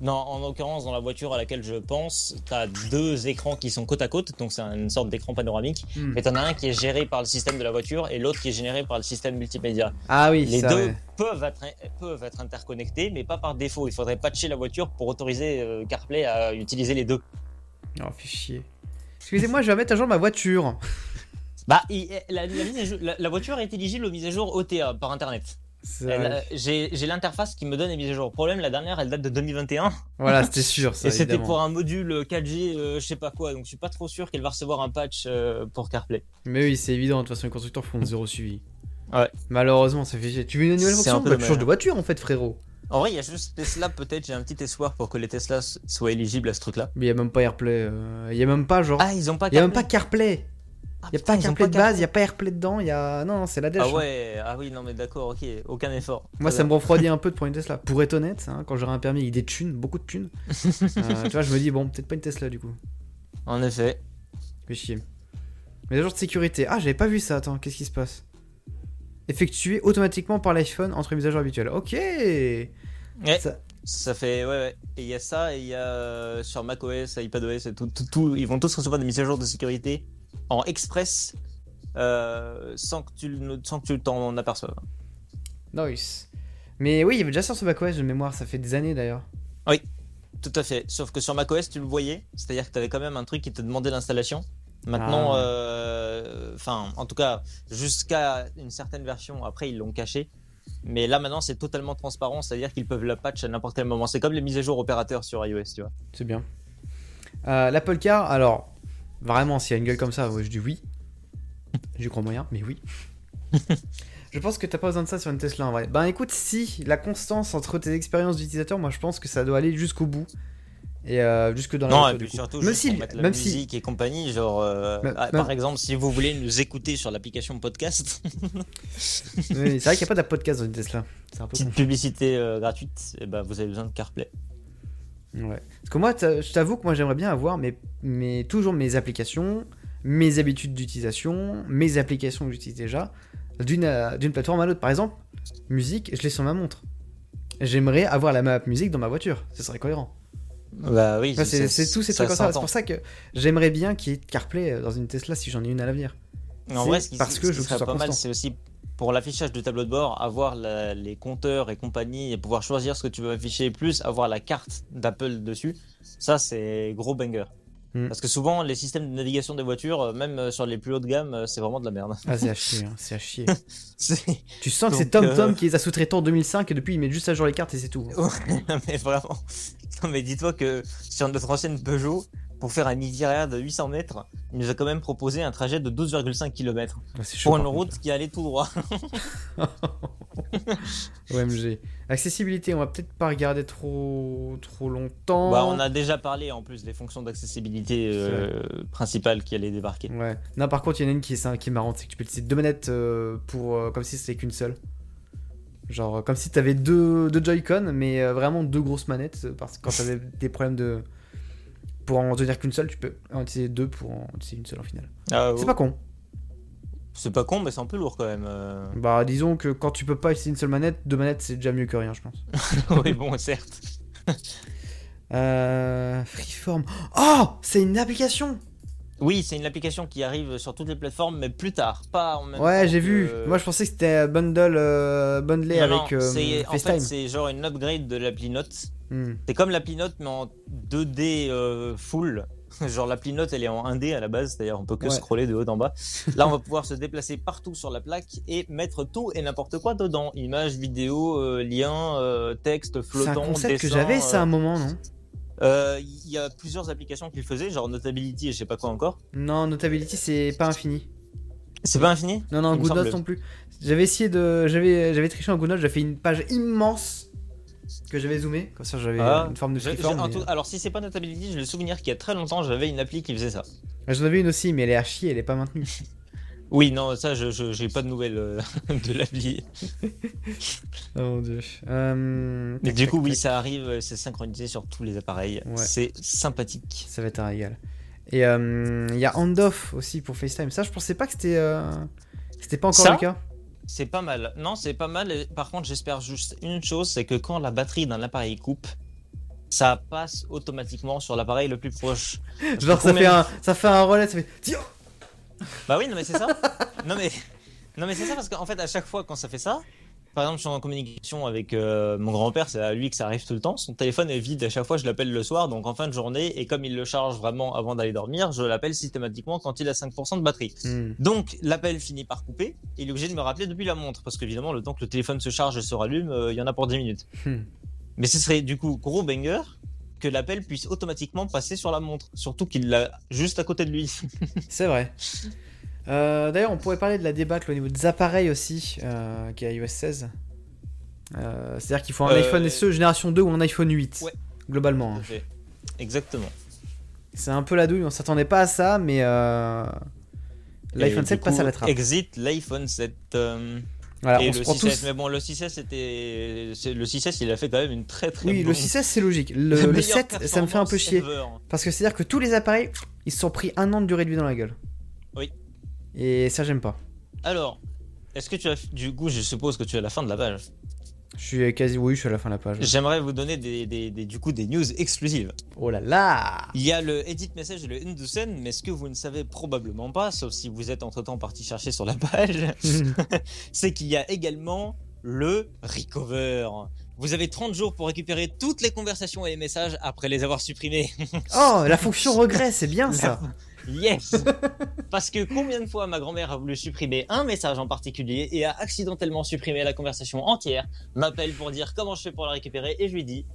non, en l'occurrence, dans la voiture à laquelle je pense, tu as deux écrans qui sont côte à côte, donc c'est une sorte d'écran panoramique. Hmm. Mais t'en as un qui est géré par le système de la voiture et l'autre qui est généré par le système multimédia. Ah oui, Les ça, deux ouais. peuvent, être, peuvent être interconnectés, mais pas par défaut. Il faudrait patcher la voiture pour autoriser euh, CarPlay à utiliser les deux. Oh, fait chier. Excusez-moi, je vais mettre à jour ma voiture. Bah, il- la, la mise à jour- la- la voiture est éligible aux mises à jour OTA par internet. C'est Elle, vrai. euh, J'ai l'interface qui me donne les mises à jour. Problème, la dernière, elle date de 2021 Voilà, c'était sûr, ça. et c'était pour un module 4G, euh, je sais pas quoi. Donc je suis pas trop sûr qu'elle va recevoir un patch euh, pour CarPlay. Mais oui, c'est évident, de toute façon, les constructeurs font zéro suivi. Ouais. Malheureusement, ça fait chier. Tu veux une nouvelle C'est fonction un peu Bah, tu changes de voiture, en fait, frérot. En vrai, il y a juste Tesla, peut-être. J'ai un petit espoir pour que les Tesla soient éligibles à ce truc-là. Mais il y a même pas AirPlay. euh, Il y a même pas, genre. Ah, ils ont pas Il y a même pas CarPlay. Ah, Il y a pas CarPlay de base, il y a pas AirPlay dedans, il y a. Non, non, c'est la dèche. Ah hein. ouais, ah oui, non mais d'accord, ok, aucun effort. Moi, ça me refroidit un peu de prendre une Tesla. Pour être honnête, hein, quand j'aurai un permis avec des thunes, beaucoup de thunes, euh, tu vois, je me dis, bon, peut-être pas une Tesla du coup. En effet. Fait chier. Mais jour de sécurité. Ah, j'avais pas vu ça. Attends, qu'est-ce qui se passe? Effectué automatiquement par l'iPhone entre mises à jour habituelles. Ok Ouais, Ça- ça fait, ouais, ouais. Et il y a ça, et il y a euh, sur macOS, iPadOS, et tout, tout, tout, ils vont tous recevoir des mises à jour de sécurité en express euh, sans que tu le- sans que tu t'en aperçoives. Nice. Mais oui, il y avait déjà ça sur macOS de mémoire, ça fait des années d'ailleurs. Tout à fait. Sauf que sur macOS, tu le voyais, c'est-à-dire que tu avais quand même un truc qui te demandait l'installation. Maintenant, Ah. euh, enfin, en tout cas, jusqu'à une certaine version, après ils l'ont caché. Mais là maintenant, c'est totalement transparent, c'est-à-dire qu'ils peuvent la patch à n'importe quel moment. C'est comme les mises à jour opérateurs sur iOS, tu vois. C'est bien. Euh, L'Apple Car, alors, vraiment, s'il y a une gueule comme ça, je dis oui. J'y crois moyen, mais oui. je pense que t'as pas besoin de ça sur une Tesla en vrai. Ben écoute, si la constance entre tes expériences d'utilisateur, moi je pense que ça doit aller jusqu'au bout. Et euh, jusque dans la Non, voiture, et puis surtout, même si, la même si, musique et compagnie, genre, euh, Même- ah, même- par exemple, si vous voulez nous écouter sur l'application podcast, oui, c'est vrai qu'il n'y a pas de podcast dans une Tesla. C'est un peu petite publicité euh, gratuite, et ben vous avez besoin de CarPlay. Ouais. Parce que moi, je t'avoue que moi j'aimerais bien avoir mes, mes, toujours mes applications, mes habitudes d'utilisation, mes applications que j'utilise déjà, d'une euh, d'une plateforme à l'autre. Par exemple, musique, je l'ai sur ma montre. J'aimerais avoir la map musique dans ma voiture, ce serait cohérent. Bah oui, Enfin, c'est tous ces trucs comme ça. C'est pour ça que j'aimerais bien qu'il y ait CarPlay euh, dans une Tesla si j'en ai une à l'avenir. En vrai, ce qui, parce ce que je ce serait pas mal, c'est aussi pour l'affichage du tableau de bord, avoir la- les compteurs et compagnie et pouvoir choisir ce que tu veux afficher, plus avoir la carte d'Apple dessus. Ça, c'est gros banger. Mm. Parce que souvent, les systèmes de navigation des voitures, euh, même euh, sur les plus hautes de gamme, euh, c'est vraiment de la merde. Ah, c'est à chier, hein, c'est à chier. Tu sens que c'est TomTom euh, qui les a sous-traitants en 2005 et depuis ils mettent juste à jour les cartes et c'est tout. Non, mais vraiment. Non, mais dis-toi que sur notre ancienne Peugeot, pour faire un itinéraire de 800 mètres, il nous a quand même proposé un trajet de 12,5 km Ah, pour une route qui allait tout droit. OMG. Accessibilité, on va peut-être pas regarder trop trop longtemps. Bah, on a déjà parlé en plus des fonctions d'accessibilité euh, principales qui allaient débarquer. Ouais. Non, par contre, il y en a une qui est, qui est marrante, c'est que tu peux utiliser deux manettes euh, pour euh, comme si c'était qu'une seule. Genre comme si t'avais deux, deux Joy-Con, mais vraiment deux grosses manettes. Parce que quand t'avais des problèmes de. Pour en tenir qu'une seule, tu peux en utiliser deux pour en utiliser une seule en final. Ah, C'est oh, pas con. c'est pas con, mais c'est un peu lourd quand même. euh. Bah, disons que quand tu peux pas utiliser une seule manette, deux manettes c'est déjà mieux que rien, je pense. oui, bon, certes. Euh. Freeform. Oh C'est une application Oui, c'est une application qui arrive sur toutes les plateformes, mais plus tard, pas en même Ouais, j'ai vu. Moi, je pensais que c'était bundle, euh, bundlé Non, non, avec euh, c'est- en fait, c'est genre une upgrade de l'appli Note. Hmm. C'est comme l'appli Note, mais en 2D euh, full. Genre l'appli Note, elle est en 1D à la base, c'est-à-dire on peut que Ouais. scroller de haut en bas. Là, on va pouvoir se déplacer partout sur la plaque et mettre tout et n'importe quoi dedans. Images, vidéos, euh, liens, euh, texte, C'est un flottant, concept que j'avais ça à euh, un moment, non? Euh, Il y a plusieurs applications qui le faisaient, genre Notability et je sais pas quoi encore. Non, Notability, c'est pas infini. C'est pas infini? Non, non, GoodNotes non plus. J'avais essayé de. J'avais triché en GoodNotes, j'avais fait une page immense que j'avais zoomé. Comme ça, j'avais Ah, une forme de Je- je- freeform. mais- tout- alors si c'est pas Notability, j'ai le souvenir qu'il y a très longtemps, j'avais une appli qui faisait ça. J'en avais une aussi, mais elle est à chier, elle est pas maintenue. Oui, non, ça, je j'ai pas de nouvelles euh, de l'appli. oh mon dieu. Euh, Mais du coup, oui, ça arrive, c'est synchronisé sur tous les appareils. Ouais. C'est sympathique. Ça va être un régal. Et euh, il y a handoff aussi pour FaceTime. Ça, je pensais pas que c'était. C'était pas encore Ça le cas. C'est pas mal. Non, c'est pas mal. Par contre, j'espère juste une chose, c'est que quand la batterie d'un appareil coupe, ça passe automatiquement sur l'appareil le plus proche. Genre, ça combien fait, un, ça fait un relais, ça fait. Tiens Bah oui, non mais c'est ça. non mais, non mais c'est ça parce qu'en fait, à chaque fois quand ça fait ça, par exemple, je suis en communication avec euh, mon grand-père, c'est à lui que ça arrive tout le temps. Son téléphone est vide à chaque fois, je l'appelle le soir, donc en fin de journée, et comme il le charge vraiment avant d'aller dormir, je l'appelle systématiquement quand il a 5% de batterie. Hmm. Donc l'appel finit par couper, et il est obligé de me rappeler depuis la montre, parce qu'évidemment, le temps que le téléphone se charge et se rallume, euh, il y en a pour 10 minutes. Hmm. Mais ce serait du coup gros banger que l'appel puisse automatiquement passer sur la montre, surtout qu'il l'a juste à côté de lui. C'est vrai. Euh, D'ailleurs, on pourrait parler de la débâcle au niveau des appareils aussi, euh, qui est iOS 16. Euh, C'est-à-dire qu'il faut un iPhone SE génération 2 ou un iPhone 8. Ouais. Globalement. hein. Exactement. C'est un peu la douille, on s'attendait pas à ça, mais l'iPhone Et 7 du passe à la trappe. Exit l'iPhone 7. Voilà, et le prend 6S. tous. Mais bon, le 6S, c'était. c'est- Le 6S, il a fait quand même une très très Oui, bonne- le 6S c'est logique. Le, la le meilleure 7, ça me fait un peu chier. ever. Parce que c'est-à-dire que tous les appareils, ils se sont pris un an de durée de vie dans la gueule. Oui. Et ça, j'aime pas. Alors, est-ce que tu as. Du coup, je suppose que tu es à la fin de la page. Je suis quasi. Oui, je suis à la fin de la page. J'aimerais vous donner des, des- des- du coup des news exclusives. Oh là là Il y a le edit message et le Indusen, mais ce que vous ne savez probablement pas, sauf si vous êtes entre temps parti chercher sur la page, c'est qu'il y a également le recover. Vous avez 30 jours pour récupérer toutes les conversations et les messages après les avoir supprimés. Oh, la fonction regret, c'est bien ça. Yes Parce que combien de fois ma grand-mère a voulu supprimer un message en particulier et a accidentellement supprimé la conversation entière, m'appelle pour dire comment je fais pour la récupérer et je lui dis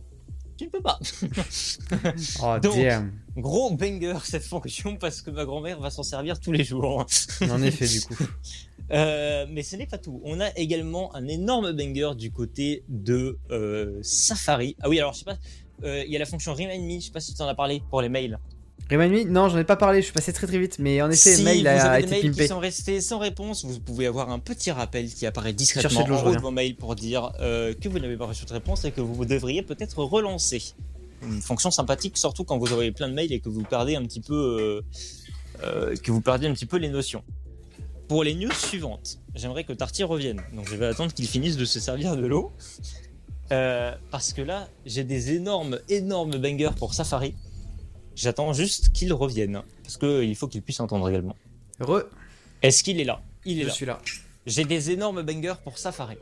tu ne peux pas. Oh Donc- damn. Gros banger cette fonction parce que ma grand-mère va s'en servir tous les jours. En effet, du coup. Euh, mais ce n'est pas tout. On a également un énorme banger du côté de euh, Safari. Ah oui, alors je sais pas, euh, il y a la fonction Remind Me, je sais pas si tu en as parlé pour les mails. Me Non, j'en ai pas parlé, je suis passé très très vite, mais en effet, si mail vous a avez des été mails pimpé. qui sont restés sans réponse, vous pouvez avoir un petit rappel qui apparaît discrètement en haut de vos mails pour dire euh, que vous n'avez pas reçu de réponse et que vous devriez peut-être relancer. Une fonction sympathique, surtout quand vous avez plein de mails et que vous perdez un petit peu, euh, euh, que vous perdez un petit peu les notions. Pour les news suivantes, j'aimerais que Tarty revienne. Donc je vais attendre qu'il finisse de se servir de l'eau. Parce que là, j'ai des énormes, énormes bangers pour Safari. J'attends juste qu'il revienne. Parce qu'il faut qu'il puisse entendre également. Re, Est-ce qu'il est là? Il est je là. suis là. J'ai des énormes bangers pour Safari.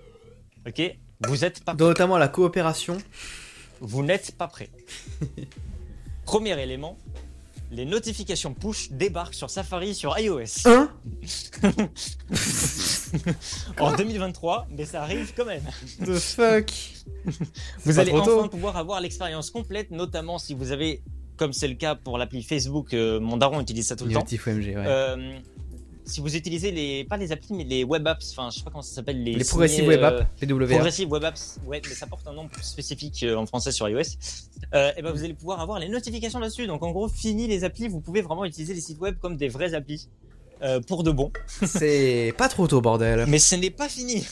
Ok? Vous êtes pas Dans notamment la coopération. vous n'êtes pas prêts. Premier élément, les notifications push débarquent sur Safari sur iOS Hein en 2023, mais ça arrive quand même. The fuck? Vous allez enfin pouvoir avoir l'expérience complète, notamment si vous avez, comme c'est le cas pour l'appli Facebook, euh, mon daron utilise ça tout le temps. Ouais. Euh, si vous utilisez les, pas les applis, mais les web apps, enfin, je sais pas comment ça s'appelle, les, les progressives web euh, apps, PWA. Progressive Web Apps, ouais, mais ça porte un nom plus spécifique euh, en français sur iOS. Euh, et ben vous allez pouvoir avoir les notifications là-dessus. Donc en gros, fini les applis, vous pouvez vraiment utiliser les sites web comme des vraies applis euh, pour de bon. C'est pas trop tôt, bordel. Mais ce n'est pas fini.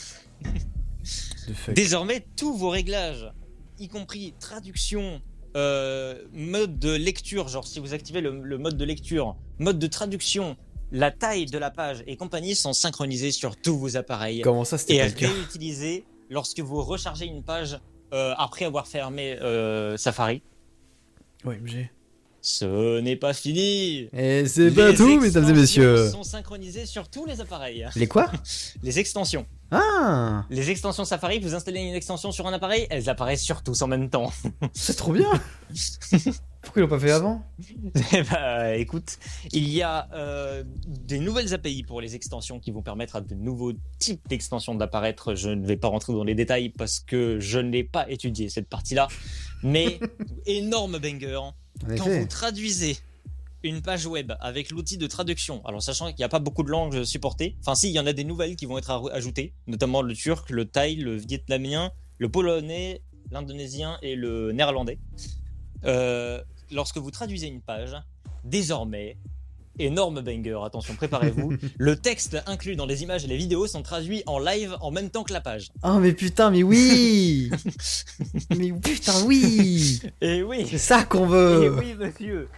Désormais, tous vos réglages, y compris traduction, euh, mode de lecture, genre si vous activez le, le mode de lecture, mode de traduction, la taille de la page et compagnie sont synchronisés sur tous vos appareils Comment ça, c'était et réutilisés lorsque vous rechargez une page euh, après avoir fermé euh, Safari. OMG. Ce n'est pas fini. Et c'est pas tout, mesdames et messieurs. sont synchronisées sur tous les appareils. Les quoi? Les extensions. Ah Les extensions Safari, vous installez une extension sur un appareil, elles apparaissent sur tous en même temps. C'est trop bien Pourquoi ils l'ont pas fait avant Eh bah, écoute, il y a euh, des nouvelles API pour les extensions qui vont permettre à de nouveaux types d'extensions d'apparaître. Je ne vais pas rentrer dans les détails parce que je n'ai pas étudié cette partie-là. Mais énorme banger. Quand vous traduisez une page web avec l'outil de traduction, alors sachant qu'il n'y a pas beaucoup de langues supportées, enfin si, il y en a des nouvelles qui vont être ajoutées, notamment le turc, le thaï, le vietnamien, le polonais, l'indonésien et le néerlandais. Euh, lorsque vous traduisez une page, désormais, énorme banger, attention, préparez-vous, le texte inclus dans les images et les vidéos sont traduits en live en même temps que la page. Oh mais putain, mais oui Mais putain, oui Et oui, C'est ça qu'on et veut oui monsieur.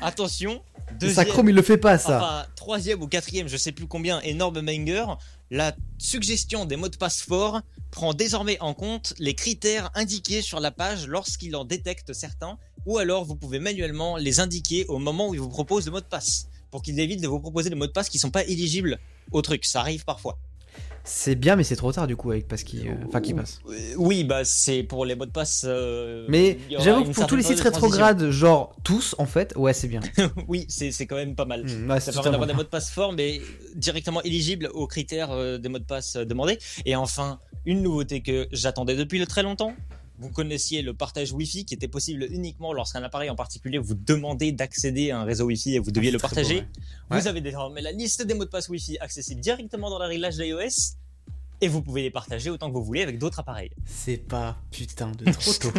Attention, Ça, deuxième, Chrome, il le fait pas, ça. enfin troisième ou quatrième, je sais plus combien, énorme banger, la suggestion des mots de passe forts prend désormais en compte les critères indiqués sur la page lorsqu'il en détecte certains, ou alors vous pouvez manuellement les indiquer au moment où il vous propose le mot de passe, pour qu'il évite de vous proposer des mots de passe qui sont pas éligibles au truc. Ça arrive parfois. C'est bien, mais c'est trop tard, du coup, avec Pass qui... euh, Enfin, qui passe. Euh, Oui, bah c'est pour les mots de passe. euh, Mais j'avoue que pour tous les sites rétrogrades, genre tous, en fait, ouais, c'est bien. oui, c'est quand même pas mal. Ouais, c'est Ça permet d'avoir des mots de passe forts, mais directement éligibles aux critères euh, des mots de passe euh, demandés. Et enfin, une nouveauté que j'attendais depuis le très longtemps. Vous connaissiez le partage Wi-Fi qui était possible uniquement lorsqu'un appareil en particulier vous demandait d'accéder à un réseau Wi-Fi et vous deviez Ah, le c'est très partager. beau, ouais. Vous avez désormais la liste des mots de passe Wi-Fi accessible directement dans la réglage d'iOS et vous pouvez les partager autant que vous voulez avec d'autres appareils. C'est pas putain de trop tôt.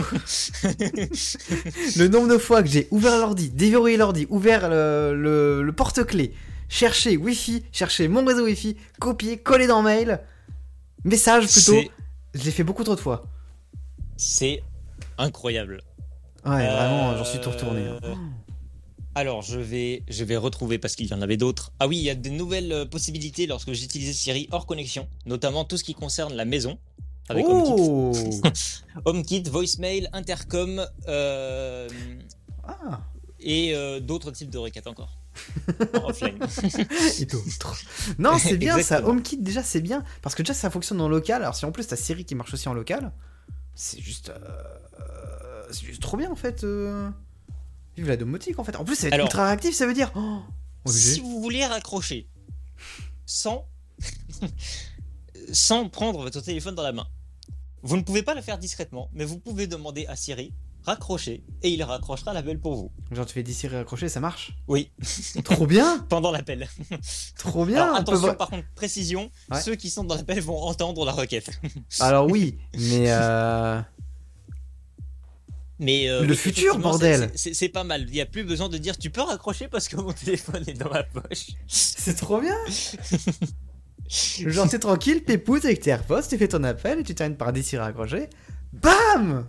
le nombre de fois que j'ai ouvert l'ordi, déverrouillé l'ordi, ouvert le, le- le porte-clés, cherché Wi-Fi, cherché mon réseau Wi-Fi, copié, collé dans mail, message plutôt, je l'ai fait beaucoup trop de fois. C'est incroyable. Ouais, Euh, vraiment, j'en suis tout retourné. hein. Alors, je vais, je vais retrouver parce qu'il y en avait d'autres. Ah oui, il y a des nouvelles euh, possibilités lorsque j'utilisais Siri hors connexion, notamment tout ce qui concerne la maison. Avec HomeKit. Oh HomeKit, voicemail, intercom euh, Ah, et d'autres types de requêtes encore. En offline. et d'autres. Non, c'est bien ça. HomeKit, déjà, c'est bien. Parce que déjà, ça fonctionne en local. Alors, si en plus t'as Siri qui marche aussi en local, c'est juste. euh, euh, c'est juste trop bien en fait. euh. Vive la domotique en fait. En plus, ça va être Alors- ultra réactif, ça veut dire. Oh, si vous voulez raccrocher sans, sans prendre votre téléphone dans la main, vous ne pouvez pas le faire discrètement, mais vous pouvez demander à Siri raccrocher et il raccrochera l'appel pour vous. Genre, tu fais 10 Siri accroché, ça marche? Oui, trop bien pendant l'appel. Trop bien Alors peut attention, par contre, précision, Ouais. ceux qui sont dans l'appel vont entendre la requête. Alors, oui, mais. euh, Mais euh, Le futur, bordel. c'est- pas mal. Il n'y a plus besoin de dire tu peux raccrocher parce que mon téléphone est dans ma poche. C'est trop bien Genre, t'es tranquille, pépouze avec tes AirPods, tu fais ton appel et tu termines par 10 Siri accroché. BAM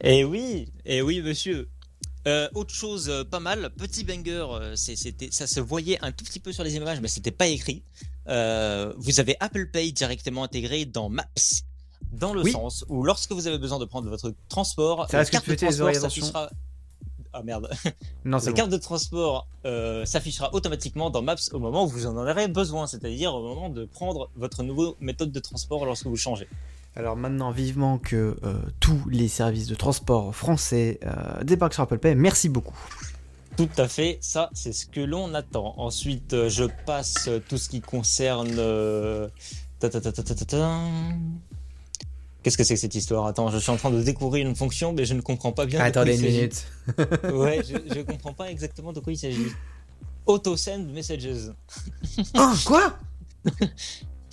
Eh oui, eh oui, monsieur. Euh, autre chose euh, pas mal, petit banger, euh, c'est- c'était, ça se voyait un tout petit peu sur les images, mais c'était pas écrit. Euh, vous avez Apple Pay directement intégré dans Maps, dans le Oui. sens où lorsque vous avez besoin de prendre votre transport, Ça la carte de transport s'affichera. Ah merde. Non, c'est La bon. carte de transport euh, s'affichera automatiquement dans Maps au moment où vous en aurez besoin, c'est-à-dire au moment de prendre votre nouvelle méthode de transport lorsque vous changez. Alors maintenant, vivement que euh, tous les services de transport français euh, débarquent sur Apple Pay, merci beaucoup. Tout à fait, ça c'est ce que l'on attend. Ensuite, euh, je passe tout ce qui concerne. Qu'est-ce que c'est que cette histoire? Attends, je suis en train de découvrir une fonction, mais je ne comprends pas bien. Attendez une minute. Ouais, je, je comprends pas exactement de quoi il s'agit. Auto-send messages. Oh, quoi?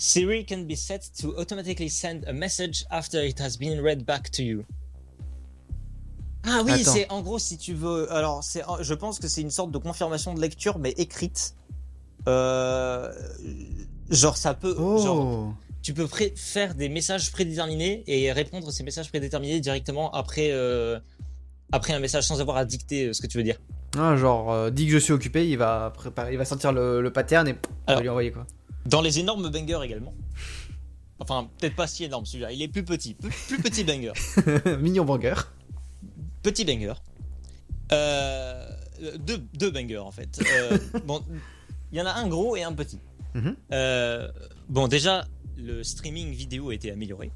Siri can be set to automatically send a message after it has been read back to you. Ah oui, c'est en gros si tu veux. Alors, c'est, je pense que c'est une sorte de confirmation de lecture, mais écrite. Euh, genre, ça peut. Genre, Oh tu peux pré- faire des messages prédéterminés et répondre à ces messages prédéterminés directement après, euh, après un message sans avoir à dicter euh, ce que tu veux dire. Ah, genre, euh, dit que je suis occupé, il va préparer, il va sortir le, le pattern et il va Alors. lui envoyer quoi. Dans les énormes bangers également. Enfin, peut-être pas si énorme celui-là, il est plus petit. Plus, plus petit banger. Mignon banger. Petit banger. Euh, deux, deux bangers en fait. Euh, bon, il y en a un gros et un petit. Mhm. Euh, bon, déjà, le streaming vidéo a été amélioré.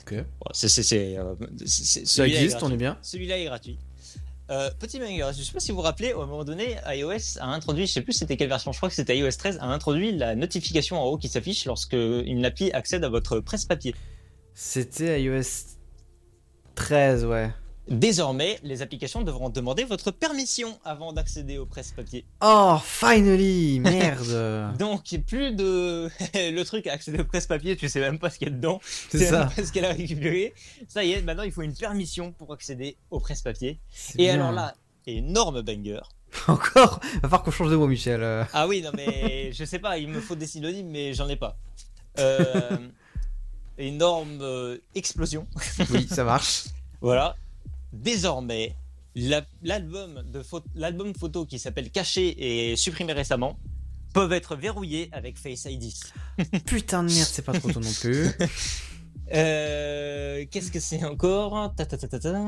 Ok. Bon, c'est, Ça existe, on est bien. Celui-là est gratuit. Euh, petit banger, je sais pas si vous vous rappelez, à un moment donné, iOS a introduit, je sais plus c'était quelle version, je crois que c'était iOS 13, a introduit la notification en haut qui s'affiche lorsque une appli accède à votre presse-papier. C'était iOS 13, ouais. Désormais, les applications devront demander votre permission avant d'accéder au presse-papier. Oh, finally Merde Donc, plus de le truc à accéder au presse-papier, tu sais même pas ce qu'il y a dedans, tu C'est sais ça. même pas ce qu'elle a récupéré. Ça y est, maintenant il faut une permission pour accéder au presse-papier. C'est Et bien. alors là, énorme banger. Encore? Va falloir qu'on change de mot, Michel. Ah oui, non mais je sais pas, il me faut des synonymes, mais j'en ai pas. Euh, énorme euh, explosion. Oui, ça marche. Voilà. Désormais, la- l'album pho- l'album photo qui s'appelle Caché et supprimé récemment peuvent être verrouillés avec Face ID. Putain de merde, c'est pas trop tôt non plus. Euh, Qu'est-ce que c'est encore? Ta, ta, ta, ta, ta.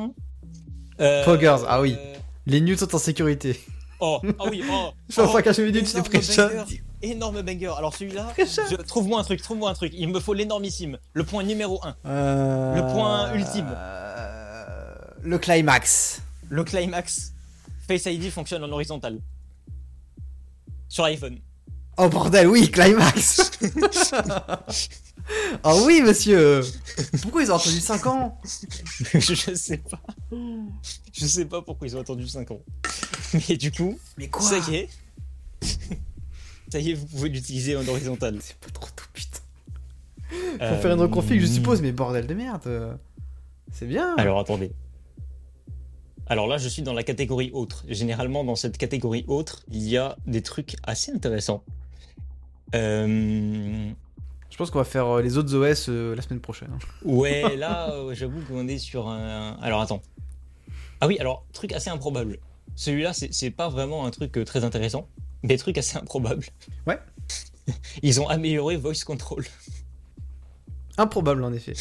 Euh, Poggers, ah oui. euh, Les news sont en sécurité. Oh, ah oui, oh, Je oh, qu'à minute, c'est énorme pré-shot. banger. énorme banger. Alors celui-là, trouve-moi un truc, trouve-moi un truc. Il me faut l'énormissime, le point numéro 1. Euh, Le point ultime. Euh, Le climax. Le climax. Face ID fonctionne en horizontal. Sur iPhone. Oh bordel, oui, climax Oh oui, monsieur Pourquoi ils ont attendu 5 ans? Je, sais pas. Je sais pas pourquoi ils ont attendu 5 ans. Mais du coup, Mais ça y est. Ça y est, vous pouvez l'utiliser en horizontal. C'est pas trop tout, putain. Euh, Faut faire une reconfig, je suppose, mais bordel de merde. C'est bien. Alors attendez. Alors là, je suis dans la catégorie autre. Généralement, dans cette catégorie autre, il y a des trucs assez intéressants. Euh, Je pense qu'on va faire euh, les autres OS euh, la semaine prochaine. hein. Ouais, là, euh, j'avoue qu'on est sur un. Alors attends. Ah oui, alors, truc assez improbable. Celui-là, c'est c'est pas vraiment un truc euh, très intéressant, mais truc assez improbable. Ouais. Ils ont amélioré Voice Control Improbable en effet.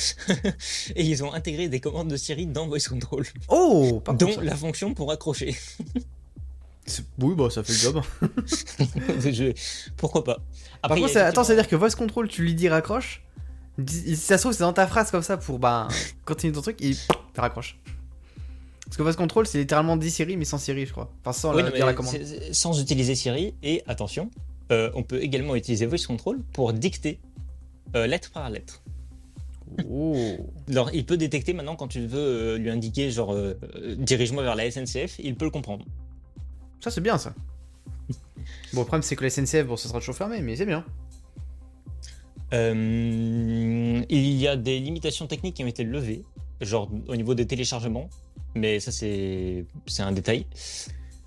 et ils ont intégré des commandes de Siri dans Voice Control, Oh pas dont la fonction pour accrocher. Oui, bah ça fait le job. Je- Pourquoi pas Par Après, il y contre, a ça- attends, effectivement- c'est-à-dire que voice control, tu lui dis raccroche. Si ça se trouve, c'est dans ta phrase comme ça pour bah continuer ton truc et tu raccroches. Parce que voice control, c'est littéralement 10 Siri mais sans Siri, je crois. Enfin, sans Oui, la, non, dire mais la commande. sans utiliser Siri. Et attention, euh, on peut également utiliser Voice Control pour dicter euh, lettre par lettre. Oh. Alors, il peut détecter maintenant quand tu veux euh, lui indiquer, genre, euh, euh, dirige-moi vers la SNCF, il peut le comprendre. Ça, c'est bien ça. Bon, le problème, c'est que la SNCF, bon, ça sera toujours fermé, mais c'est bien. Euh, il y a des limitations techniques qui ont été levées, genre au niveau des téléchargements, mais ça, c'est c'est un détail.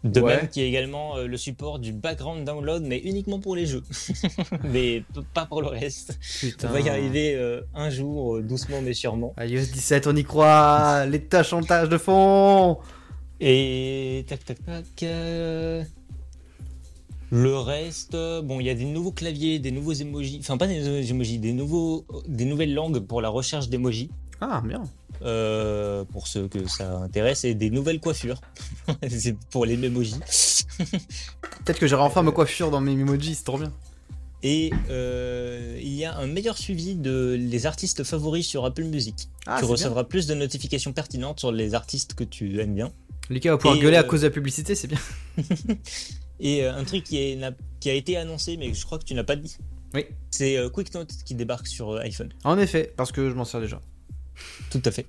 De Ouais. même qu'il y a également euh, le support du background download, mais uniquement pour les jeux. mais pas pour le reste. Putain. On va y arriver euh, un jour, euh, doucement mais sûrement. IOS 17, on y croit. Les tâches en tâches de fond. Et tac tac tac. euh, Le reste, bon, il y a des nouveaux claviers, des nouveaux emojis, enfin pas des nouveaux emojis, des nouveaux, des nouvelles langues pour la recherche d'emojis. Ah, bien. Euh, pour ceux que ça intéresse, et des nouvelles coiffures. c'est pour les emojis. Peut-être que j'aurai enfin ma coiffure dans mes emojis, c'est trop bien. Et euh, il y a un meilleur suivi de les artistes favoris sur Apple Music. Ah, tu recevras plus de notifications pertinentes sur les artistes que tu aimes bien. Lucas va pouvoir Et, gueuler à euh, cause de la publicité, c'est bien. Et euh, un truc qui, est- n'a- qui a été annoncé, mais je crois que tu n'as pas dit. Oui. C'est QuickNote qui débarque sur iPhone. En effet, parce que je m'en sers déjà. Tout à fait.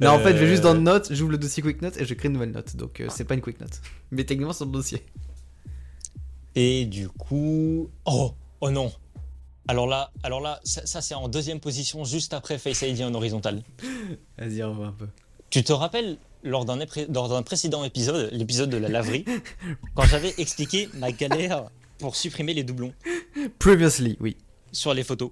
Non, en fait, je vais Euh, juste dans Note, j'ouvre le dossier Quick Note et je crée une nouvelle note. Donc, euh, c'est pas une Quick Note. Mais techniquement, c'est le dossier. Et du coup. Oh Oh non Alors là, alors là ça, ça, c'est en deuxième position, juste après Face ID en horizontal. Vas-y, on va un peu. Tu te rappelles, lors d'un lors d'un précédent épisode, l'épisode de la laverie, quand j'avais expliqué ma galère pour supprimer les doublons? Previously, oui. sur les photos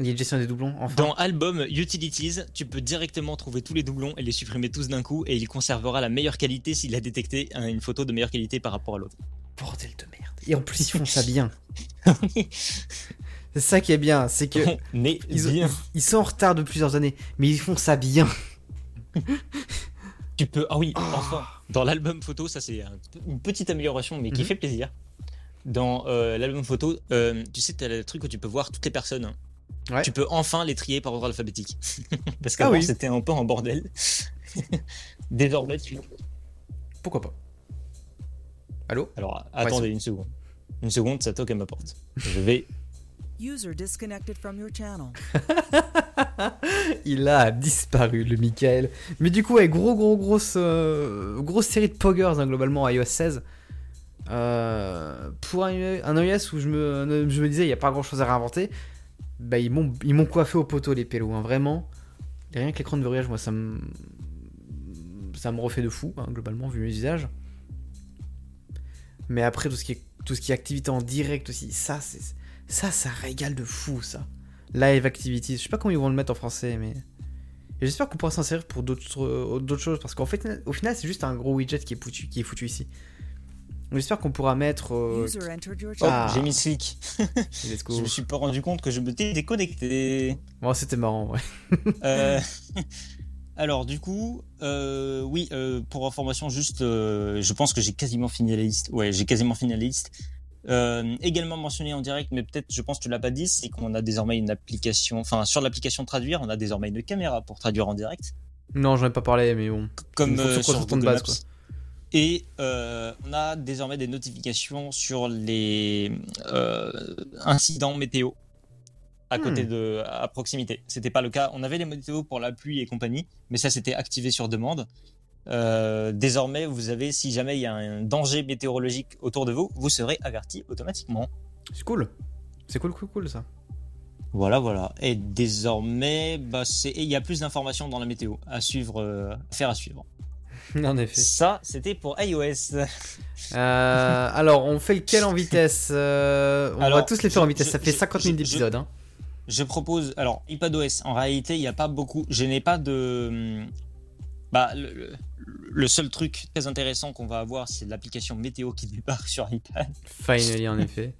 Il y a une gestion des doublons, enfin. Dans Album Utilities, tu peux directement trouver tous les doublons et les supprimer tous d'un coup, et il conservera la meilleure qualité s'il a détecté hein, une photo de meilleure qualité par rapport à l'autre. Bordel de merde. Et en plus, ils font ça bien. C'est ça qui est bien, c'est que est ils, bien. ils sont en retard de plusieurs années, mais ils font ça bien. Tu peux. Ah oui, enfin, dans l'album photo, ça c'est un- une petite amélioration, mais qui Mhm. fait plaisir. Dans euh, l'album photo, euh, tu sais, tu as le truc où tu peux voir toutes les personnes. Ouais. Tu peux enfin les trier par ordre alphabétique. Parce qu'avant, Ah oui. c'était un peu en bordel. Désormais, tu. Pourquoi pas Allô? Alors, attendez une seconde. Une seconde, ça toque à ma porte. Je vais. User disconnected from your channel. Il a disparu, le Michael. Mais du coup, ouais, gros, gros, grosse, euh, grosse série de poggers, hein, globalement, à iOS 16. Euh, pour un, un iOS où je me, je me disais, il n'y a pas grand chose à réinventer, bah, ils m'ont coiffé au poteau, les pélos, hein, vraiment. Rien que l'écran de verrouillage, moi, ça me. Ça me refait de fou, hein, globalement, vu mes usages. Mais après, tout ce qui est, tout ce qui est activité en direct aussi, ça, c'est. Ça, ça régale de fou, ça. Live Activities. Je sais pas comment ils vont le mettre en français, mais. J'espère qu'on pourra s'en servir pour d'autres euh, d'autres choses, parce qu'en fait, au final, c'est juste un gros widget qui est foutu, qui est foutu ici. J'espère qu'on pourra mettre. euh, Oh. Ah. j'ai mis slick. let's go. Je me suis pas rendu compte que je m'étais déconnecté. Bon, c'était marrant, ouais. Euh, Alors, du coup, euh, oui, euh, pour information, juste, euh, je pense que j'ai quasiment fini la liste. Ouais, j'ai quasiment fini la liste. Euh, également mentionné en direct, mais peut-être, je pense que tu l'as pas dit, c'est qu'on a désormais une application, enfin, sur l'application Traduire, on a désormais une caméra pour traduire en direct, Non, j'en ai pas parlé, mais bon. comme euh, sur consultant de Google base, Maps. quoi. Et euh, on a désormais des notifications sur les euh, incidents météo à côté Hmm. de à proximité. C'était pas le cas. On avait les météos pour la pluie et compagnie, mais ça c'était activé sur demande. Euh, désormais, vous avez, si jamais il y a un danger météorologique autour de vous, vous serez averti automatiquement. C'est cool. C'est cool, cool, cool, ça. Voilà, voilà. Et désormais, bah, il y a plus d'informations dans la météo à suivre, euh, à faire à suivre. en effet. Ça, c'était pour iOS. Euh, alors, on fait lequel en vitesse Euh, On va tous les faire en vitesse. je- ça fait je- 50 je- minutes je- d'épisode. Hein. Je propose. Alors, iPadOS, en réalité, il n'y a pas beaucoup. Je n'ai pas de. Bah, le, seul truc très intéressant qu'on va avoir, c'est l'application météo qui débarque sur iPad. Finally, en effet.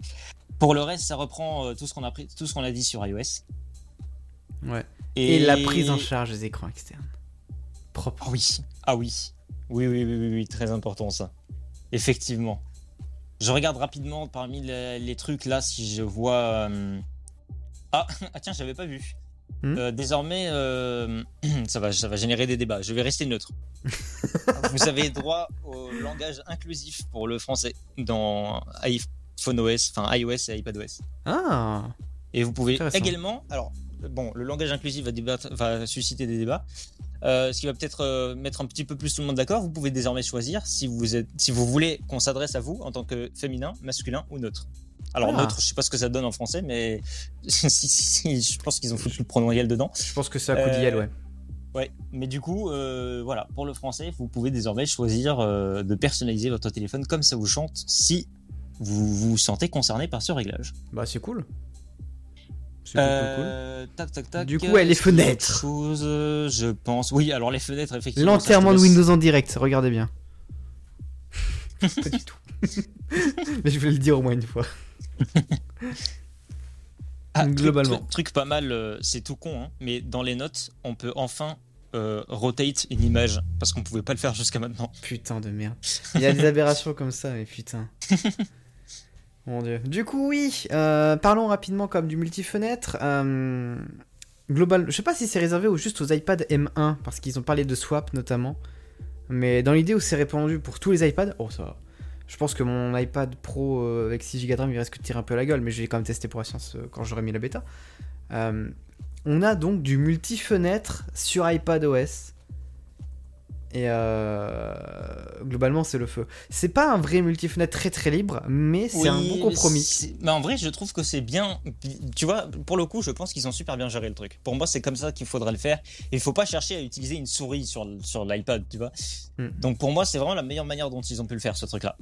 Pour le reste, ça reprend euh, tout ce qu'on a pris, tout ce qu'on a dit sur iOS. Ouais. Et, Et la prise en charge des écrans externes. Propre. Ah oui, ah oui, oui, oui, oui, oui, oui, très important ça. Effectivement. Je regarde rapidement parmi les, les trucs là si je vois. euh, Ah, ah tiens, j'avais pas vu. Hmm. Euh, désormais, euh, ça, va, ça va générer des débats. Je vais rester neutre. Vous avez droit au langage inclusif pour le français dans iPhone OS, enfin iOS et iPadOS. Ah Et vous pouvez Intéressant. également, alors bon, le langage inclusif va, débattre- va susciter des débats, euh, ce qui va peut-être euh, mettre un petit peu plus tout le monde d'accord. Vous pouvez désormais choisir si vous êtes, si vous voulez qu'on s'adresse à vous en tant que féminin, masculin ou neutre. Alors Ah. neutre, je sais pas ce que ça donne en français, mais si, si, si, je pense qu'ils ont foutu le pronom réel dedans. Je pense que c'est à coup d'IL, Euh, ouais. Ouais, mais du coup, euh, voilà, pour le français, vous pouvez désormais choisir euh, de personnaliser votre téléphone comme ça vous chante si vous vous sentez concerné par ce réglage. Bah, c'est cool. Cool. Euh, tac, tac, tac. Du coup, ouais, les fenêtres. Chose, euh, je pense. Oui, alors les fenêtres, effectivement. L'enterrement de Windows en direct, regardez bien. pas du tout. Mais je voulais le dire au moins une fois. Ah, truc- globalement. Truc, truc pas mal, euh, c'est tout con, hein, mais dans les notes, on peut enfin euh, rotate une image parce qu'on pouvait pas le faire jusqu'à maintenant. Putain de merde. Il y a des aberrations comme ça, mais putain. Mon dieu. Du coup, oui, euh, parlons rapidement comme du multi-fenêtre. Euh, global, je sais pas si c'est réservé ou juste aux iPad M1, parce qu'ils ont parlé de swap notamment. Mais dans l'idée où c'est répandu pour tous les iPads, oh ça va. Je pense que mon iPad Pro euh, avec 6 Go de RAM, il risque de tirer un peu la gueule, mais je vais quand même tester pour la science quand j'aurai mis la bêta. On a donc du multi-fenêtre sur iPadOS. Et euh, globalement, c'est le feu. C'est pas un vrai multi-fenêtre très très libre, mais c'est un bon compromis. Mais en vrai, je trouve que c'est bien. Tu vois, pour le coup, je pense qu'ils ont super bien géré le truc. Pour moi, c'est comme ça qu'il faudrait le faire. Il faut pas chercher à utiliser une souris sur, sur l'iPad, tu vois. Hmm. Donc pour moi, c'est vraiment la meilleure manière dont ils ont pu le faire, ce truc-là.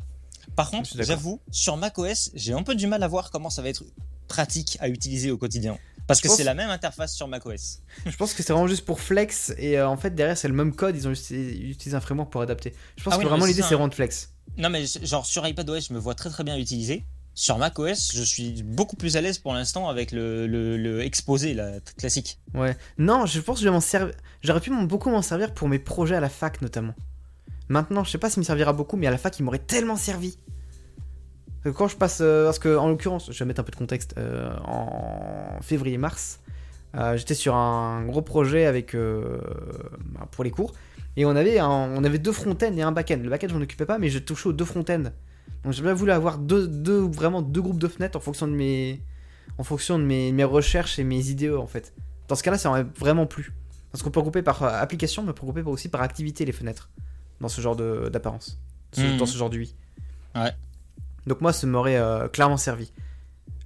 Par contre, j'avoue, sur macOS, j'ai un peu du mal à voir comment ça va être pratique à utiliser au quotidien. Parce Je que pense- c'est la même interface sur macOS. Je pense que c'est vraiment juste pour flex, et euh, en fait, derrière, c'est le même code, ils ont juste utilisé un framework pour adapter. Je pense Ah que oui, vraiment l'idée, c'est c'est ça. rendre flex. Non, mais genre sur iPadOS, je me vois très très bien utiliser. Sur macOS, je suis beaucoup plus à l'aise pour l'instant avec le, le, le exposé là, classique. Ouais. Non, je pense que je vais m'en servir. J'aurais pu beaucoup m'en servir pour mes projets à la fac, notamment. Maintenant, je sais pas s'il me servira beaucoup, mais à la fac, il m'aurait tellement servi. Quand je passe. euh, parce que, en l'occurrence, je vais mettre un peu de contexte. euh, en février-mars, euh, j'étais sur un gros projet avec. bah, pour les cours. Et on avait, un- on avait deux front-end et un back-end. Le back-end, je m'en occupais pas, mais je touchais aux deux front-end. Donc j'ai bien voulu avoir deux, deux, vraiment deux groupes de fenêtres en fonction de mes, en fonction de mes, mes recherches et mes idées en fait. Dans ce cas-là, ça aurait vraiment plus. Parce qu'on peut regrouper par application, mais on peut regrouper aussi par activité les fenêtres. Dans ce genre d'apparence. Ce- Mhm. Dans ce genre d'UI. Ouais. Donc moi, ça m'aurait euh, clairement servi.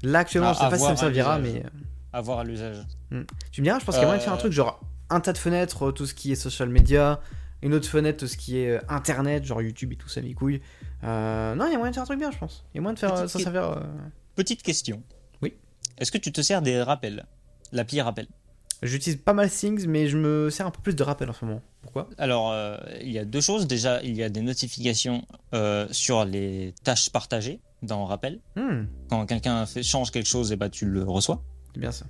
Là, actuellement, À- je sais pas si ça me servira, mais. l'usage. À voir à l'usage. euh, Tu me diras, je pense qu'il y a moyen de faire un Euh. truc genre un tas de fenêtres, euh, tout ce qui est social media. Une autre fenêtre, tout ce qui est euh, internet, genre YouTube et tout ça, mes couilles. Euh, non, il y a moyen de faire un truc bien, je pense. Il y a moyen de faire euh, que- servir. euh, Petite question. Oui. Est-ce que tu te sers des rappels? L'appli rappel. J'utilise pas mal Things, mais je me sers un peu plus de rappel en ce moment. Pourquoi? Alors, euh, il y a deux choses. Déjà, il y a des notifications euh, sur les tâches partagées dans rappel. Hmm, Quand quelqu'un change quelque chose, et bah, tu le reçois. C'est bien ça.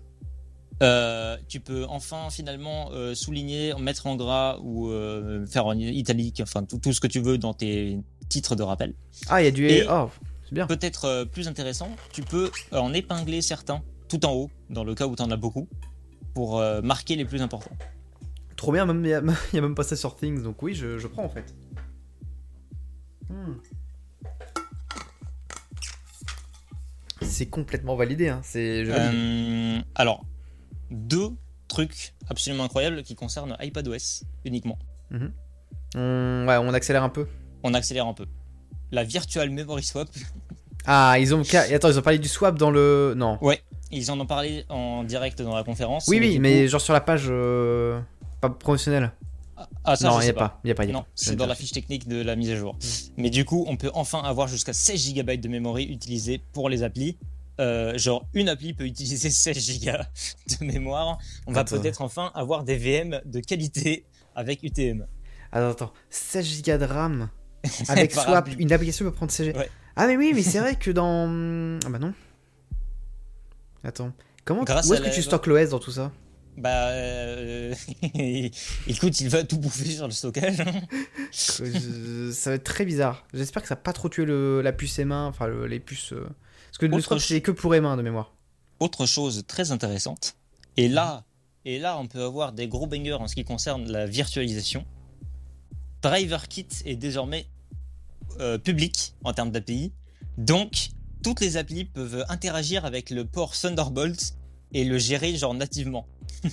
Euh, tu peux enfin finalement souligner, mettre en gras ou faire en italique, enfin tout, tout ce que tu veux dans tes titres de rappel. Ah, il y a du. Et- Oh, c'est bien. Peut-être plus intéressant, tu peux en épingler certains tout en haut, dans le cas où tu en as beaucoup, pour euh, marquer les plus importants. Trop bien, il y, a- même pas ça sur Things, donc oui, je, je prends en fait. Hmm. C'est complètement validé, hein. C'est. Euh, alors, deux trucs absolument incroyables qui concernent iPadOS uniquement. On, ouais, on accélère un peu. On accélère un peu. La Virtual Memory Swap, Ah, ils ont. Attends, ils ont parlé du swap dans le. Non. ils en ont parlé en direct dans la conférence. Oui, oui, du mais coup- genre sur la page. euh, Pas professionnelle. Ah, ça, non, il n'y a pas. Il y a pas. y a Non, pas. Je c'est dans la fiche technique de la mise à jour. Mais du coup, on peut enfin avoir jusqu'à 16 GB de mémoire utilisée pour les applis. Euh, genre, une appli peut utiliser 16 Go de mémoire. On va peut-être enfin avoir des VM de qualité avec UTM. Attends, attends. 16 Go de RAM. Avec swap, appli. une application peut prendre CG. Ouais. Ah, mais oui, mais c'est vrai que dans. Ah, bah non. Attends. Comment Grâce Où est-ce que la- tu stockes l'OS dans tout ça? Bah, euh, écoute, il va tout bouffer sur le stockage. hein. Je- Ça va être très bizarre. J'espère que ça va pas trop tuer le... la puce M1, enfin le- les puces. euh, Parce que le ch- c'est que pour M1 de mémoire. Autre chose très intéressante. Et là, et là, on peut avoir des gros bangers en ce qui concerne la virtualisation. DriverKit est désormais euh, public en termes d'API. Donc, toutes les applis peuvent interagir avec le port Thunderbolt et le gérer genre nativement.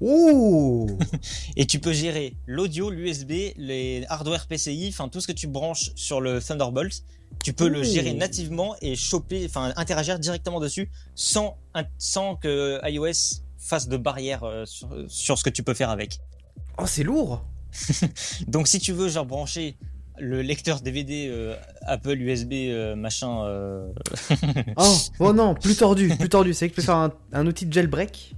Ouh Et tu peux gérer l'audio, l'USB, les hardware PCI, enfin tout ce que tu branches sur le Thunderbolt. Tu peux le gérer nativement et choper, enfin interagir directement dessus sans, sans que iOS fasse de barrière euh, sur, sur ce que tu peux faire avec. Oh, c'est lourd Donc si tu veux genre brancher le lecteur DVD euh, Apple USB euh, machin euh, Oh, oh non, plus tordu, plus tordu. C'est vrai que tu peux faire un, un outil de jailbreak.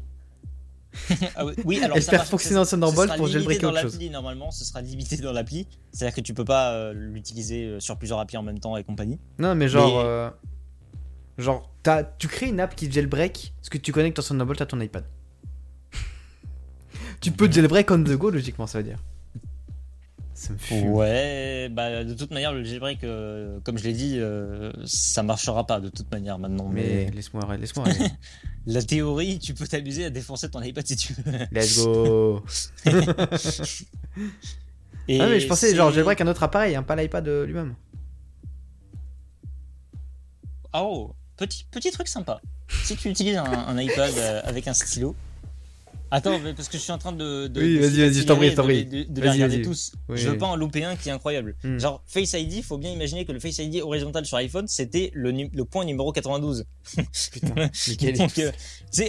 ah oui, oui, alors ça marche- fonctionner en ce Thunderbolt sera pour limité jailbreaker dans autre chose. l'appli, Normalement, ce sera limité dans l'appli. C'est-à-dire que tu peux pas euh, l'utiliser euh, sur plusieurs applis en même temps et compagnie. Non, mais genre. Mais- euh, genre, t'as- tu crées une app qui jailbreak ce que tu connectes ton Thunderbolt à ton iPad. tu peux jailbreak on the go, logiquement, ça veut dire. Ça me fume. Ouais, bah de toute manière le jailbreak, euh, comme je l'ai dit, euh, ça marchera pas de toute manière maintenant. Mais Mais, laisse-moi aller. la théorie, tu peux t'amuser à défoncer ton iPad si tu veux. Let's go Et ah mais je pensais genre j'aimerais qu'un autre appareil, hein, pas l'iPad euh, lui-même. Oh, petit, petit truc sympa. Si tu utilises un, un iPad euh, avec un stylo. Attends, parce que je suis en train de. de Oui, vas-y, vas-y, je t'en prie, je t'en prie. De, de les regarder tous. Oui, je veux pas en louper un qui est incroyable. Hmm. Genre, Face ID, faut bien imaginer que le Face ID horizontal sur iPhone, c'était le, point numéro 92. Putain, quel Donc, euh,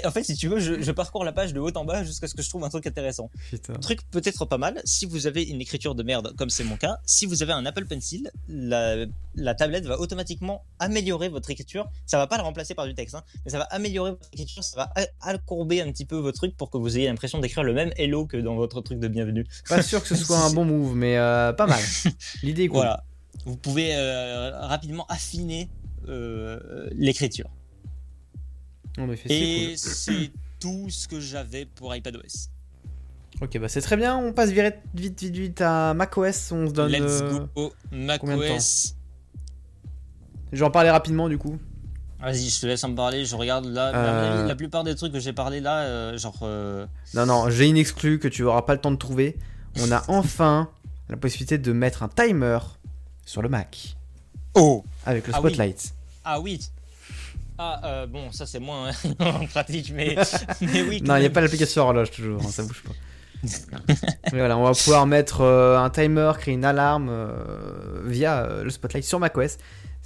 en fait, si tu veux, je, je parcours la page de haut en bas jusqu'à ce que je trouve un truc intéressant. putain. Truc peut-être pas mal, si vous avez une écriture de merde, comme c'est mon cas, si vous avez un Apple Pencil, la, la tablette va automatiquement améliorer votre écriture. Ça va pas le remplacer par du texte, hein, mais ça va améliorer votre écriture, ça va accourber un petit peu votre truc pour que vous ayez l'impression d'écrire le même hello que dans votre truc de bienvenue. Pas sûr que ce soit un bon move, mais euh, pas mal. L'idée est cool. Voilà. Vous pouvez euh, rapidement affiner euh, l'écriture. Effet, c'est Et cool. c'est tout ce que j'avais pour iPadOS. Ok, bah c'est très bien. On passe vite, vite, vite, vite à macOS. On se donne. Let's go combien de macOS. Je vais en parler rapidement du coup. Vas-y, je te laisse en parler. Je regarde là. Euh. La plupart des trucs que j'ai parlé là, euh, genre. euh, Non, non, j'ai une exclue que tu auras pas le temps de trouver. On a enfin la possibilité de mettre un timer sur le Mac Oh avec le Ah oui. Spotlight. Ah oui Ah, bon, ça c'est moins pratique, mais, mais oui. Non, il n'y a pas l'application horloge toujours, hein, ça bouge pas. Mais voilà, on va pouvoir mettre un timer, créer une alarme via le Spotlight sur macOS.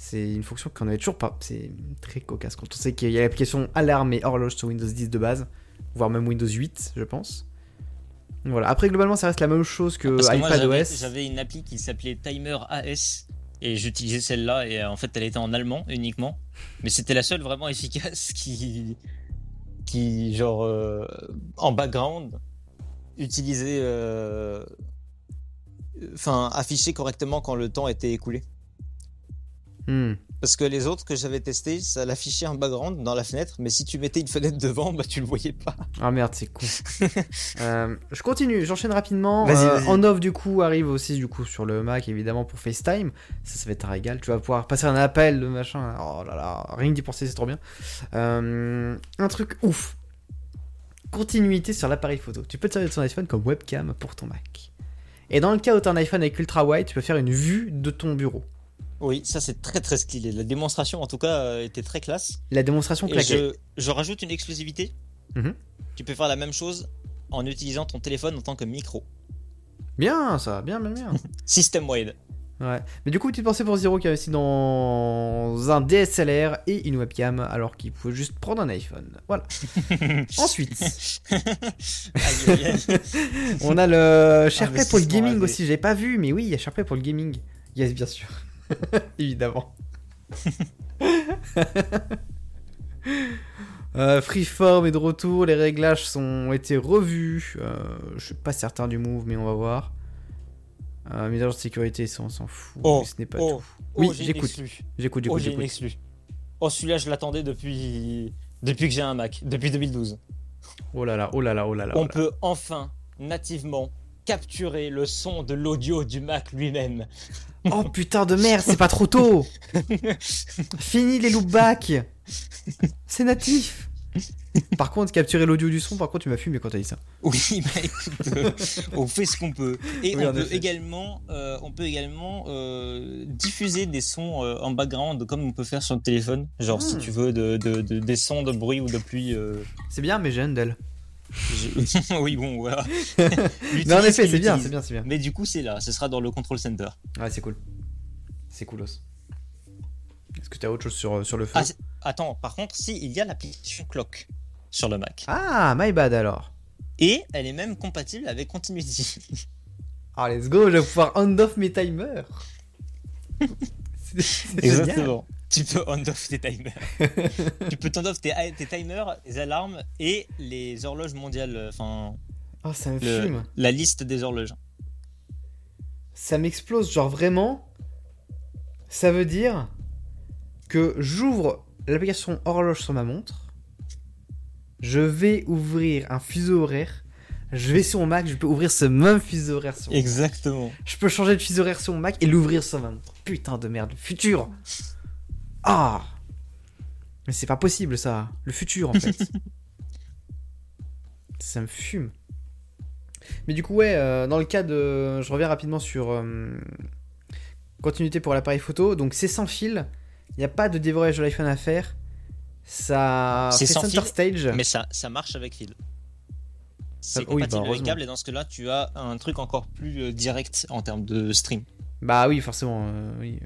C'est une fonction qu'on n'avait toujours pas. C'est très cocasse quand on sait qu'il y a l'application alarme et horloge sur Windows 10 de base, voire même Windows 8, je pense. Voilà. Après, globalement, ça reste la même chose que iPadOS. j'avais une appli qui s'appelait Timer AS et j'utilisais celle-là et euh, en fait elle était en allemand uniquement, mais c'était la seule vraiment efficace qui, qui genre euh, en background utilisait, euh, enfin affichait correctement quand le temps était écoulé. Hmm. Parce que les autres que j'avais testés, ça l'affichait en background dans la fenêtre, mais si tu mettais une fenêtre devant, bah tu le voyais pas. Ah merde, c'est con. Euh, je continue, j'enchaîne rapidement. Vas-y, Euh, vas-y. en off du coup arrive aussi du coup sur le Mac évidemment pour FaceTime. Ça, ça va être un régal. Tu vas pouvoir passer un appel de machin. Oh là là, rien que d'y penser, c'est trop bien. Euh, un truc ouf. Continuité sur l'appareil photo. Tu peux te servir de ton iPhone comme webcam pour ton Mac. Et dans le cas où tu as un iPhone avec ultra wide, tu peux faire une vue de ton bureau. Oui, ça c'est très très stylé. La démonstration en tout cas euh, était très classe. La démonstration claquée. je, je rajoute une exclusivité. Mhm. Tu peux faire la même chose en utilisant ton téléphone en tant que micro. Bien ça, bien bien bien. System wide. Ouais. Mais du coup, petite pensée pour Zero qui a investi dans un DSLR et une webcam alors qu'il pouvait juste prendre un iPhone. Voilà. Ensuite, on a le SharePlay pour le gaming aussi. J'avais pas vu, mais oui, il y a SharePlay pour le gaming. Yes, bien sûr. Évidemment. Euh, Freeform est de retour, les réglages sont, ont été revus. Euh, je suis pas certain du move, mais on va voir. Euh, mise à jour de sécurité, ça on s'en fout. Oh, mais ce n'est pas oh, tout. oh, Oui, j'écoute. J'écoute, Oh, j'écoute, exclue. Oh, celui-là, je l'attendais depuis depuis que j'ai un Mac, depuis 2012. Oh là là, oh là là, oh là là. On oh là. peut enfin nativement capturer le son de l'audio du Mac lui-même. Oh putain de merde, c'est pas trop tôt Fini les loopbacks C'est natif Par contre, capturer l'audio du son, par contre, tu m'as fumé quand t'as dit ça. Oui, bah écoute, euh, on fait ce qu'on peut. Et Oui, en on, peut effet. également, euh, on peut également euh, diffuser des sons en background comme on peut faire sur le téléphone. Genre si Hmm. tu veux de, de- de- des sons de bruit ou de pluie. C'est bien, mais j'ai Handel. Je- oui, bon, voilà. Mais en effet, c'est bien, c'est bien, c'est bien. Mais du coup, c'est là, ce sera dans le control center. Ouais, c'est cool. C'est coolos. Est-ce que t'as autre chose sur, sur le feu Ah, attends, par contre, si, il y a l'application Clock sur le Mac. Ah, my bad alors. Et elle est même compatible avec Continuity. Ah, let's go, je vais pouvoir hand-off mes timers. Génial. Tu peux on-off tes timers. tu peux on-off tes, tes timers, les alarmes et les horloges mondiales. Enfin, Oh, ça me le- fume. la liste des horloges. ça m'explose, genre vraiment. Ça veut dire que j'ouvre l'application horloge sur ma montre. Je vais ouvrir un fuseau horaire. Je vais sur mon Mac, je peux ouvrir ce même fuseau horaire sur mon Mac. Exactement. Je peux changer de fuseau horaire sur mon Mac et l'ouvrir sur ma montre. Putain de merde, futur. Ah Mais c'est pas possible ça, le futur en fait. ça me fume. Mais du coup, ouais, euh, dans le cas de. Je reviens rapidement sur. euh, continuité pour l'appareil photo. Donc, c'est sans fil. Il n'y a pas de dévorage de l'iPhone à faire. Ça C'est sans center fil, stage. Mais ça, ça marche avec fil. C'est oui, bah, compatible avec heureusement. câble et dans ce cas-là, tu as un truc encore plus euh, direct en termes de stream. Bah oui, forcément. euh, oui.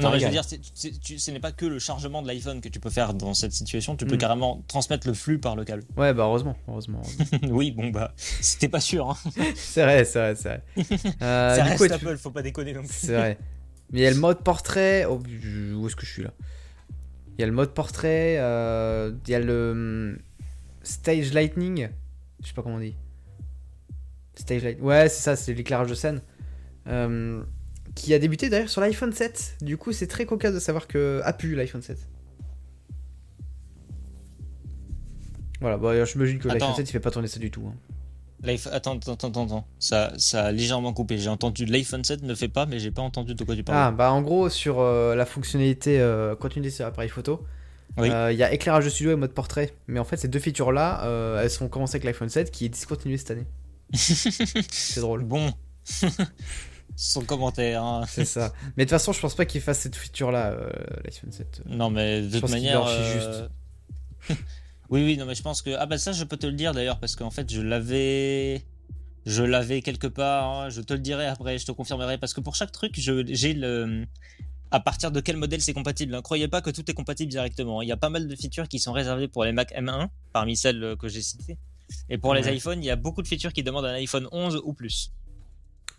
Non, mais je veux dire, c'est- c'est- tu- ce n'est pas que le chargement de l'iPhone que tu peux faire dans cette situation, tu peux Mm. carrément transmettre le flux par le câble. Ouais, bah heureusement. heureusement, heureusement. oui, bon bah, c'était pas sûr. Hein. c'est vrai, c'est vrai, c'est vrai. Euh, ça reste coup, tu- Apple, faut pas déconner non plus. C'est vrai. Mais il y a le mode portrait. oh, où est-ce que je suis là? Il y a le mode portrait. euh, Il y a le hum, stage lightning. Je sais pas comment on dit. Stage light. Ouais, c'est ça, c'est l'éclairage de scène. Euh, qui a débuté d'ailleurs sur l'iPhone 7. Du coup, c'est très cocasse de savoir que a pu l'iPhone 7. Voilà, bah, je m'imagine que l'iPhone Attends. 7 il fait pas tourner ça du tout. hein. Attends, attends, attends, attends. Ça, ça a légèrement coupé. J'ai entendu l'iPhone 7 ne fait pas, mais j'ai pas entendu de quoi tu Ah, parles. bah en gros, sur euh, la fonctionnalité euh, continuité sur l'appareil photo, Oui. euh, il y a éclairage de studio et mode portrait. Mais en fait, ces deux features-là, euh, elles sont commencées avec l'iPhone 7 qui est discontinué cette année. C'est drôle. Bon. Son commentaire. hein. C'est ça. Mais de toute façon, je pense pas qu'il fasse cette feature-là, euh, l'iPhone 7. Non, mais de toute manière. euh, oui, oui, non, mais je pense que. Ah, bah ça, je peux te le dire d'ailleurs, parce qu'en fait, je l'avais. Je l'avais quelque part. hein, Je te le dirai après, je te confirmerai. Parce que pour chaque truc, je- j'ai le. À partir de quel modèle c'est compatible. Ne croyez pas que tout est compatible directement. Il y a pas mal de features qui sont réservées pour les Mac M1, parmi celles euh, que j'ai citées. Et pour les iPhones, il y a beaucoup de features qui demandent un iPhone 11 ou plus.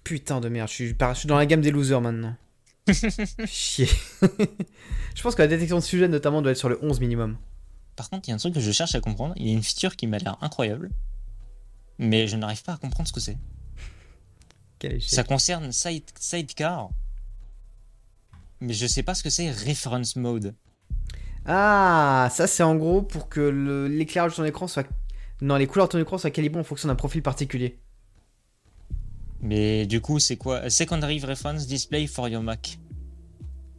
Putain de merde, je suis, par- je suis dans la gamme des losers maintenant. Chier. je pense que la détection de sujet, notamment, doit être sur le 11 minimum. Par contre, il y a un truc que je cherche à comprendre. Il y a une feature qui m'a l'air incroyable, mais je n'arrive pas à comprendre ce que c'est. Ça concerne Side- Sidecar, mais je sais pas ce que c'est Reference Mode. Ah, ça c'est en gros pour que l'éclairage de ton écran soit. Non, les couleurs de ton écran soient calibrées en fonction d'un profil particulier. Mais du coup, c'est quoi? Secondary Reference Display for your Mac.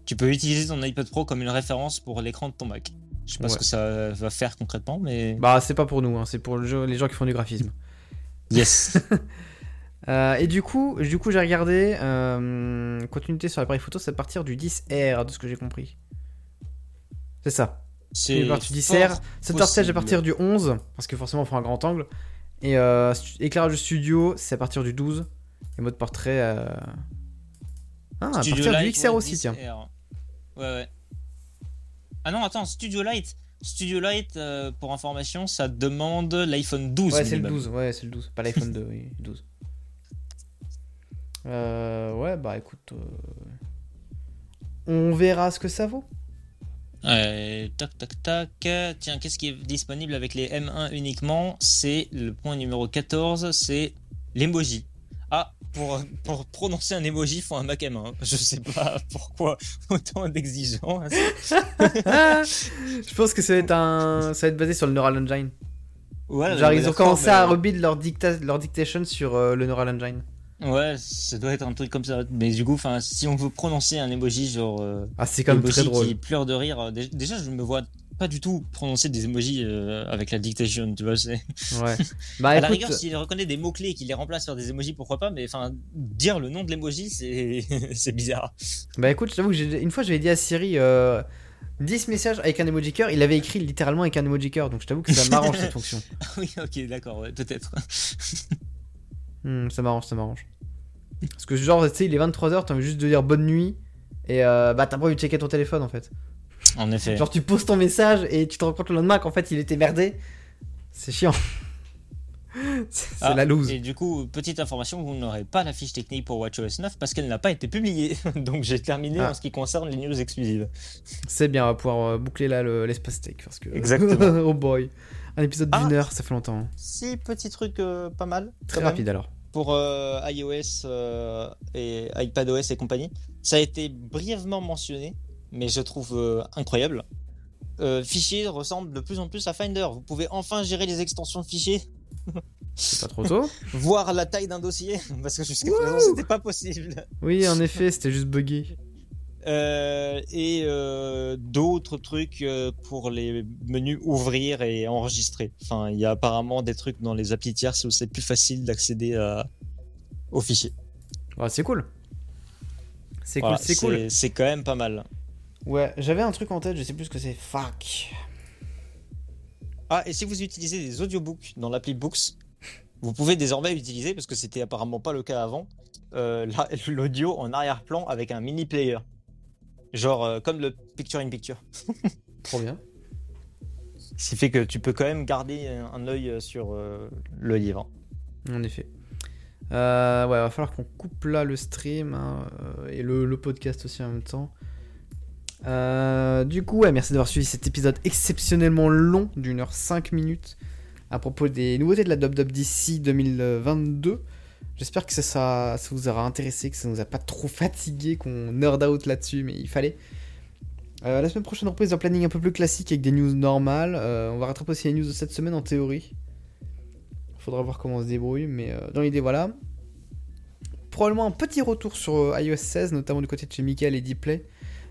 Tu peux utiliser ton iPad Pro comme une référence pour l'écran de ton Mac. Je sais pas Ouais. ce que ça va faire concrètement, mais. Bah, c'est pas pour nous, hein, c'est pour le jeu- les gens qui font du graphisme. Yes Euh, et du coup, du coup j'ai regardé. euh, continuité sur l'appareil photo, c'est à partir du 10R, de ce que j'ai compris. C'est ça. C'est à partir du 10R. fort Center stage à possible. partir du 11, parce que forcément, il faut un grand angle. Et euh, éclairage de studio, c'est à partir du 12. Et mode portrait. euh, Ah, à Studio partir du XR ouais, aussi, tiens. 10R. Ouais, ouais. Ah non, attends, Studio Light. Studio Light, euh, pour information, ça demande l'iPhone 12. Ouais, c'est le minimum. 12, ouais, c'est le 12. Pas l'iPhone 2, oui, 12. Euh, ouais, bah écoute. euh, On verra ce que ça vaut. Euh, tac, tac, tac. Tiens, qu'est-ce qui est disponible avec les M1 uniquement? C'est le point numéro 14, c'est l'emoji. Ah, pour, pour prononcer un emoji, il faut un Mac M1. Je sais pas pourquoi autant d'exigeants. Je pense que ça va être, un... ça va être basé sur le Neural Engine. Ouais, Genre, ils ont commencé mais- à rebuild leur, dicta... leur dictation sur euh, le Neural Engine. Ouais, ça doit être un truc comme ça. Mais du coup, enfin, si on veut prononcer un emoji genre euh, Ah, c'est quand même emoji très drôle. qui pleure de rire, euh, dé- déjà je me vois pas du tout prononcer des emojis euh, avec la dictation, tu vois. Ouais. Bah à la rigueur, s'il reconnaît des mots clés et qu'il les remplace par des emojis, pourquoi pas. Mais enfin, dire le nom de l'emoji, c'est bizarre. bah écoute, je t'avoue que une fois j'avais dit à Siri euh, 10 messages avec un emoji cœur, il avait écrit littéralement avec un emoji cœur, donc je t'avoue que ça m'arrange cette fonction. Ah oui, ok, d'accord, ouais, peut-être. Hmm, ça m'arrange, ça m'arrange. Parce que genre, tu sais, il est 23h, t'as envie juste de dire bonne nuit, et euh, bah t'as pas envie de checker ton téléphone en fait. En effet. Genre tu poses ton message et tu te rends compte le lendemain qu'en fait il était merdé. C'est chiant. c'est Ah, la loose. Et du coup, petite information, vous n'aurez pas la fiche technique pour WatchOS 9 parce qu'elle n'a pas été publiée. Donc j'ai terminé Ah. en ce qui concerne les news exclusives. C'est bien, on va pouvoir euh, boucler là le- l'espace tech. Parce que... Exactement. oh boy. Un épisode Ah. d'une heure, ça fait longtemps. hein. Si, petit truc euh, pas mal. Très même. rapide alors. pour euh, iOS euh, et iPadOS et compagnie. Ça a été brièvement mentionné, mais je trouve euh, incroyable. Euh, fichier ressemble de plus en plus à Finder. Vous pouvez enfin gérer les extensions de fichiers, C'est pas trop tôt voir la taille d'un dossier, parce que jusqu'à présent c'était pas possible. Oui, en effet, c'était juste buggé. Euh, et euh, d'autres trucs euh, pour les menus ouvrir et enregistrer. Enfin, il y a apparemment des trucs dans les applis tierces où c'est plus facile d'accéder aux fichiers. Ouais, c'est cool. C'est Voilà, cool, c'est cool. C'est quand même pas mal. Ouais, j'avais un truc en tête, je sais plus ce que c'est. Fuck. Ah, et si vous utilisez des audiobooks dans l'appli Books, vous pouvez désormais utiliser, parce que c'était apparemment pas le cas avant, euh, la- l'audio en arrière-plan avec un mini player. Genre euh, comme le picture in picture. Trop bien. Ce qui fait que tu peux quand même garder un, œil sur euh, le livre. En effet. Euh, ouais, va falloir qu'on coupe là le stream hein, et le, le podcast aussi en même temps. Euh, du coup, ouais, merci d'avoir suivi cet épisode exceptionnellement long d'une heure 5 minutes à propos des nouveautés de la WWDC 2022. J'espère que ça, vous aura intéressé, que ça nous a pas trop fatigué, qu'on nerd out là-dessus, mais il fallait. Euh, la semaine prochaine, reprise d'un planning un peu plus classique avec des news normales. Euh, on va rattraper aussi les news de cette semaine en théorie. Faudra voir comment on se débrouille, mais dans l'idée, voilà. Probablement un petit retour sur iOS 16, notamment du côté de chez Michael et Dplay.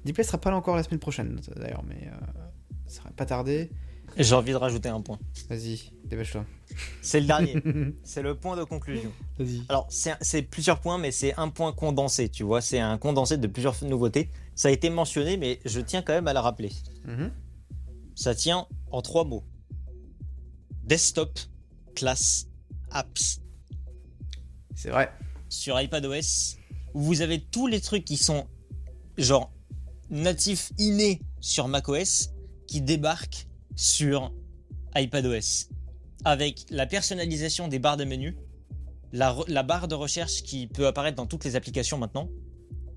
Dplay sera pas là encore la semaine prochaine, d'ailleurs, mais euh, ça va pas tarder. J'ai envie de rajouter un point. Vas-y, dépêche-toi. C'est le dernier. c'est le point de conclusion. Vas-y. Alors, c'est plusieurs points, mais c'est un point condensé, tu vois. C'est un condensé de plusieurs nouveautés. Ça a été mentionné, mais je tiens quand même à la rappeler. Mhm. Ça tient en trois mots. Desktop, classe, apps. C'est vrai. Sur iPadOS, vous avez tous les trucs qui sont genre natifs innés sur macOS qui débarquent sur iPadOS. Avec la personnalisation des barres de menu, la, re- la barre de recherche qui peut apparaître dans toutes les applications maintenant,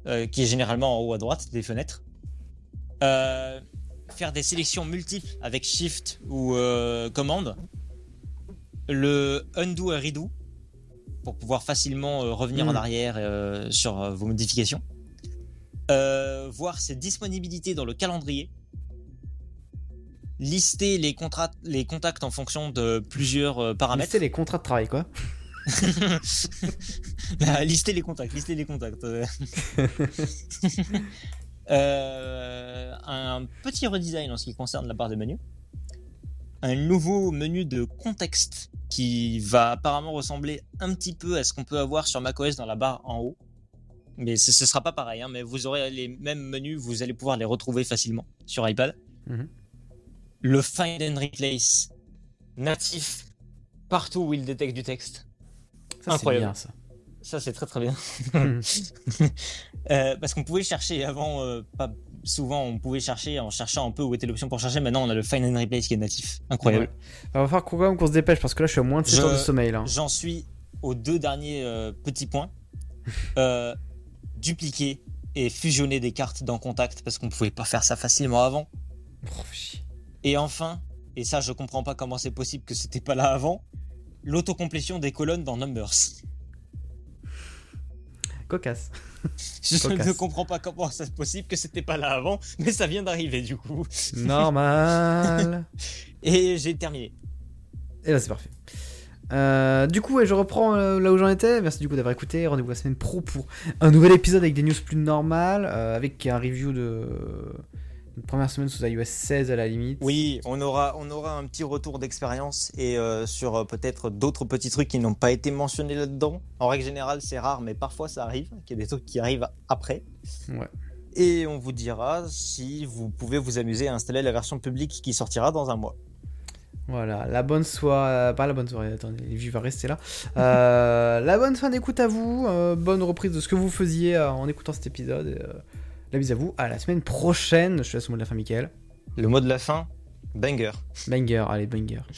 euh, qui est généralement en haut à droite des fenêtres. Euh, faire des sélections multiples avec Shift ou euh, commande. Le undo et redo pour pouvoir facilement revenir en arrière euh, sur vos modifications. Euh, voir ses disponibilités dans le calendrier. Lister les, contrats, les contacts en fonction de plusieurs euh, paramètres. Lister les contrats de travail, quoi. Ah, lister les contacts, lister les contacts. euh. Un petit redesign en ce qui concerne la barre de menu. Un nouveau menu de contexte qui va apparemment ressembler un petit peu à ce qu'on peut avoir sur macOS dans la barre en haut. Mais ce, ce sera pas pareil, hein, mais vous aurez les mêmes menus, vous allez pouvoir les retrouver facilement sur iPad. Mhm. Le Find and Replace natif partout où il détecte du texte. Ça, c'est Incroyable. bien, ça. Ça, c'est très très bien. Mhm. Euh, parce qu'on pouvait chercher avant, euh, pas souvent, on pouvait chercher en cherchant un peu où était l'option pour chercher. Maintenant, on a le Find and Replace qui est natif. Incroyable. Ouais. Il va falloir quand même qu'on se dépêche parce que là, je suis à moins de 7 Je- heures de sommeil. J'en suis aux deux derniers euh, petits points. Dupliquer et fusionner des cartes dans Contact parce qu'on pouvait pas faire ça facilement avant. Et enfin, et ça, je comprends pas comment c'est possible que c'était pas là avant, l'autocomplétion des colonnes dans Numbers. Cocasse. Je Cocasse. ne comprends pas comment c'est possible que c'était pas là avant, mais ça vient d'arriver du coup. Normal. Et j'ai terminé. Et là, c'est parfait. Euh, du coup, ouais, je reprends euh, là où j'en étais. Merci du coup d'avoir écouté. Rendez-vous la semaine pro pour un nouvel épisode avec des news plus normales, euh, avec un review de une première semaine sous iOS 16 à la limite. Oui, on aura, on aura un petit retour d'expérience et sur peut-être d'autres petits trucs qui n'ont pas été mentionnés là-dedans. En règle générale, c'est rare, mais parfois ça arrive, qu'il y a des trucs qui arrivent après. Ouais. Et on vous dira si vous pouvez vous amuser à installer la version publique qui sortira dans un mois. Voilà, la bonne soirée, pas la bonne soirée, attendez, les va rester là. Euh, la bonne fin d'écoute à vous, euh, bonne reprise de ce que vous faisiez euh, en écoutant cet épisode. euh, la bise à vous, à la semaine prochaine. Je te laisse le mot de la fin, Michael. Le mot de la fin, banger. Banger, allez, banger.